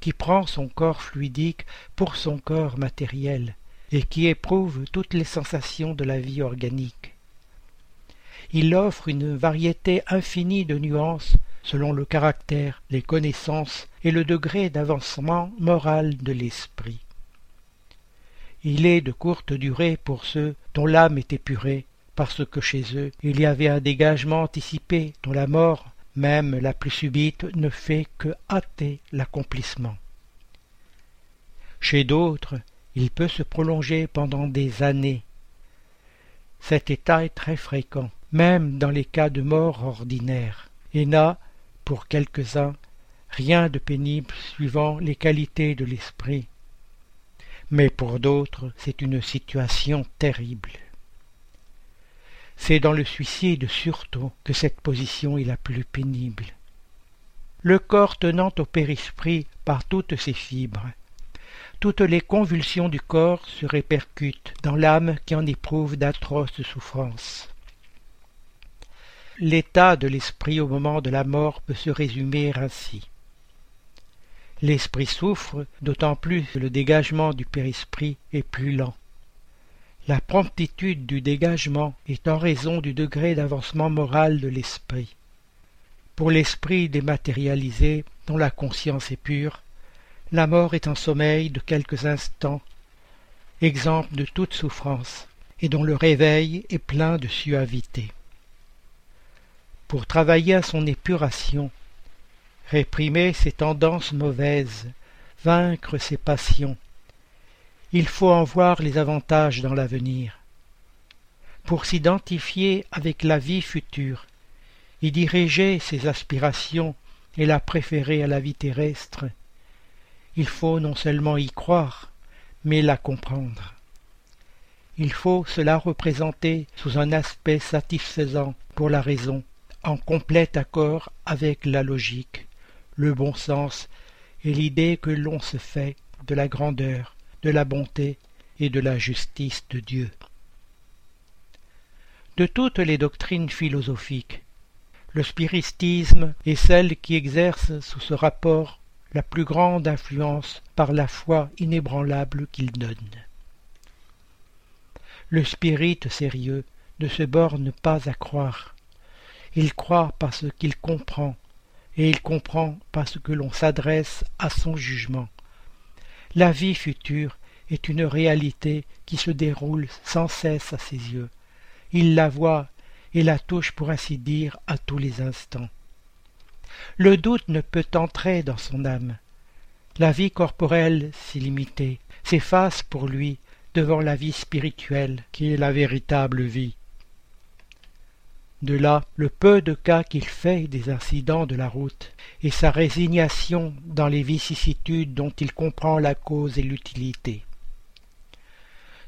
qui prend son corps fluidique pour son corps matériel, et qui éprouve toutes les sensations de la vie organique. Il offre une variété infinie de nuances selon le caractère, les connaissances et le degré d'avancement moral de l'esprit. Il est de courte durée pour ceux dont l'âme est épurée, parce que chez eux il y avait un dégagement anticipé dont la mort, même la plus subite, ne fait que hâter l'accomplissement. Chez d'autres, il peut se prolonger pendant des années. Cet état est très fréquent, même dans les cas de mort ordinaire, et n'a, pour quelques-uns, rien de pénible suivant les qualités de l'esprit. Mais pour d'autres, c'est une situation terrible. C'est dans le suicide surtout que cette position est la plus pénible. Le corps tenant au périsprit par toutes ses fibres, toutes les convulsions du corps se répercutent dans l'âme qui en éprouve d'atroces souffrances. L'état de l'esprit au moment de la mort peut se résumer ainsi. L'esprit souffre, d'autant plus que le dégagement du périsprit est plus lent. La promptitude du dégagement est en raison du degré d'avancement moral de l'esprit. Pour l'esprit dématérialisé, dont la conscience est pure, la mort est un sommeil de quelques instants, exemple de toute souffrance, et dont le réveil est plein de suavité pour travailler à son épuration, réprimer ses tendances mauvaises, vaincre ses passions. Il faut en voir les avantages dans l'avenir. Pour s'identifier avec la vie future, y diriger ses aspirations et la préférer à la vie terrestre, il faut non seulement y croire, mais la comprendre. Il faut cela représenter sous un aspect satisfaisant pour la raison, en complet accord avec la logique, le bon sens et l'idée que l'on se fait de la grandeur, de la bonté et de la justice de Dieu. De toutes les doctrines philosophiques, le spiritisme est celle qui exerce sous ce rapport la plus grande influence par la foi inébranlable qu'il donne. Le spirit sérieux ne se borne pas à croire, il croit parce qu'il comprend, et il comprend parce que l'on s'adresse à son jugement. La vie future est une réalité qui se déroule sans cesse à ses yeux. Il la voit et la touche pour ainsi dire à tous les instants. Le doute ne peut entrer dans son âme. La vie corporelle, si limitée, s'efface pour lui devant la vie spirituelle qui est la véritable vie. De là le peu de cas qu'il fait des incidents de la route, et sa résignation dans les vicissitudes dont il comprend la cause et l'utilité.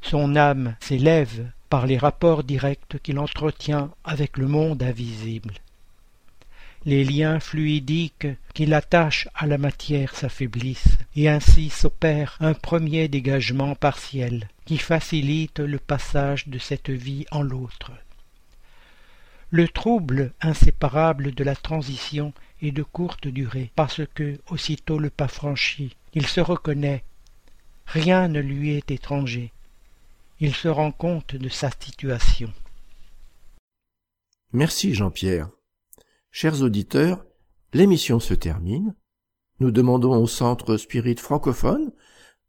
Son âme s'élève par les rapports directs qu'il entretient avec le monde invisible. Les liens fluidiques qui l'attachent à la matière s'affaiblissent, et ainsi s'opère un premier dégagement partiel qui facilite le passage de cette vie en l'autre. Le trouble inséparable de la transition est de courte durée, parce que, aussitôt le pas franchi, il se reconnaît. Rien ne lui est étranger. Il se rend compte de sa situation. Merci Jean-Pierre. Chers auditeurs, l'émission se termine. Nous demandons au Centre Spirit francophone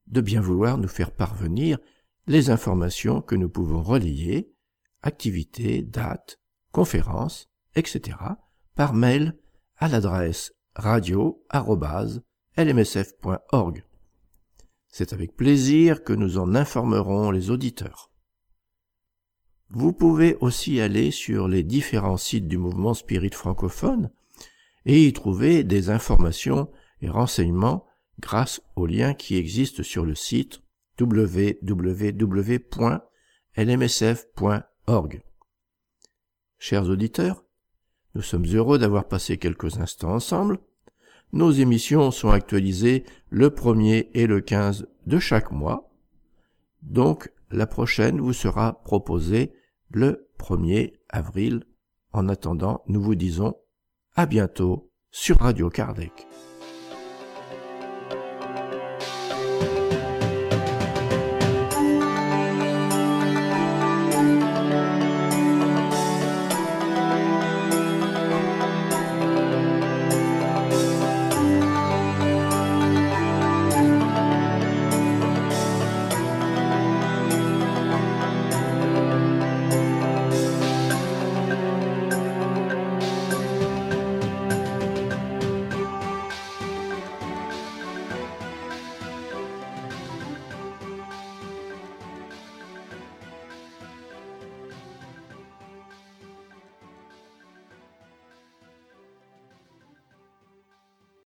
de bien vouloir nous faire parvenir les informations que nous pouvons relayer, activités, dates, conférences, etc. par mail à l'adresse radio.lmsf.org. C'est avec plaisir que nous en informerons les auditeurs. Vous pouvez aussi aller sur les différents sites du mouvement spirit francophone et y trouver des informations et renseignements grâce aux liens qui existent sur le site www.lmsf.org. Chers auditeurs, nous sommes heureux d'avoir passé quelques instants ensemble. Nos émissions sont actualisées le 1er et le 15 de chaque mois. Donc, la prochaine vous sera proposée le 1er avril. En attendant, nous vous disons à bientôt sur Radio Kardec.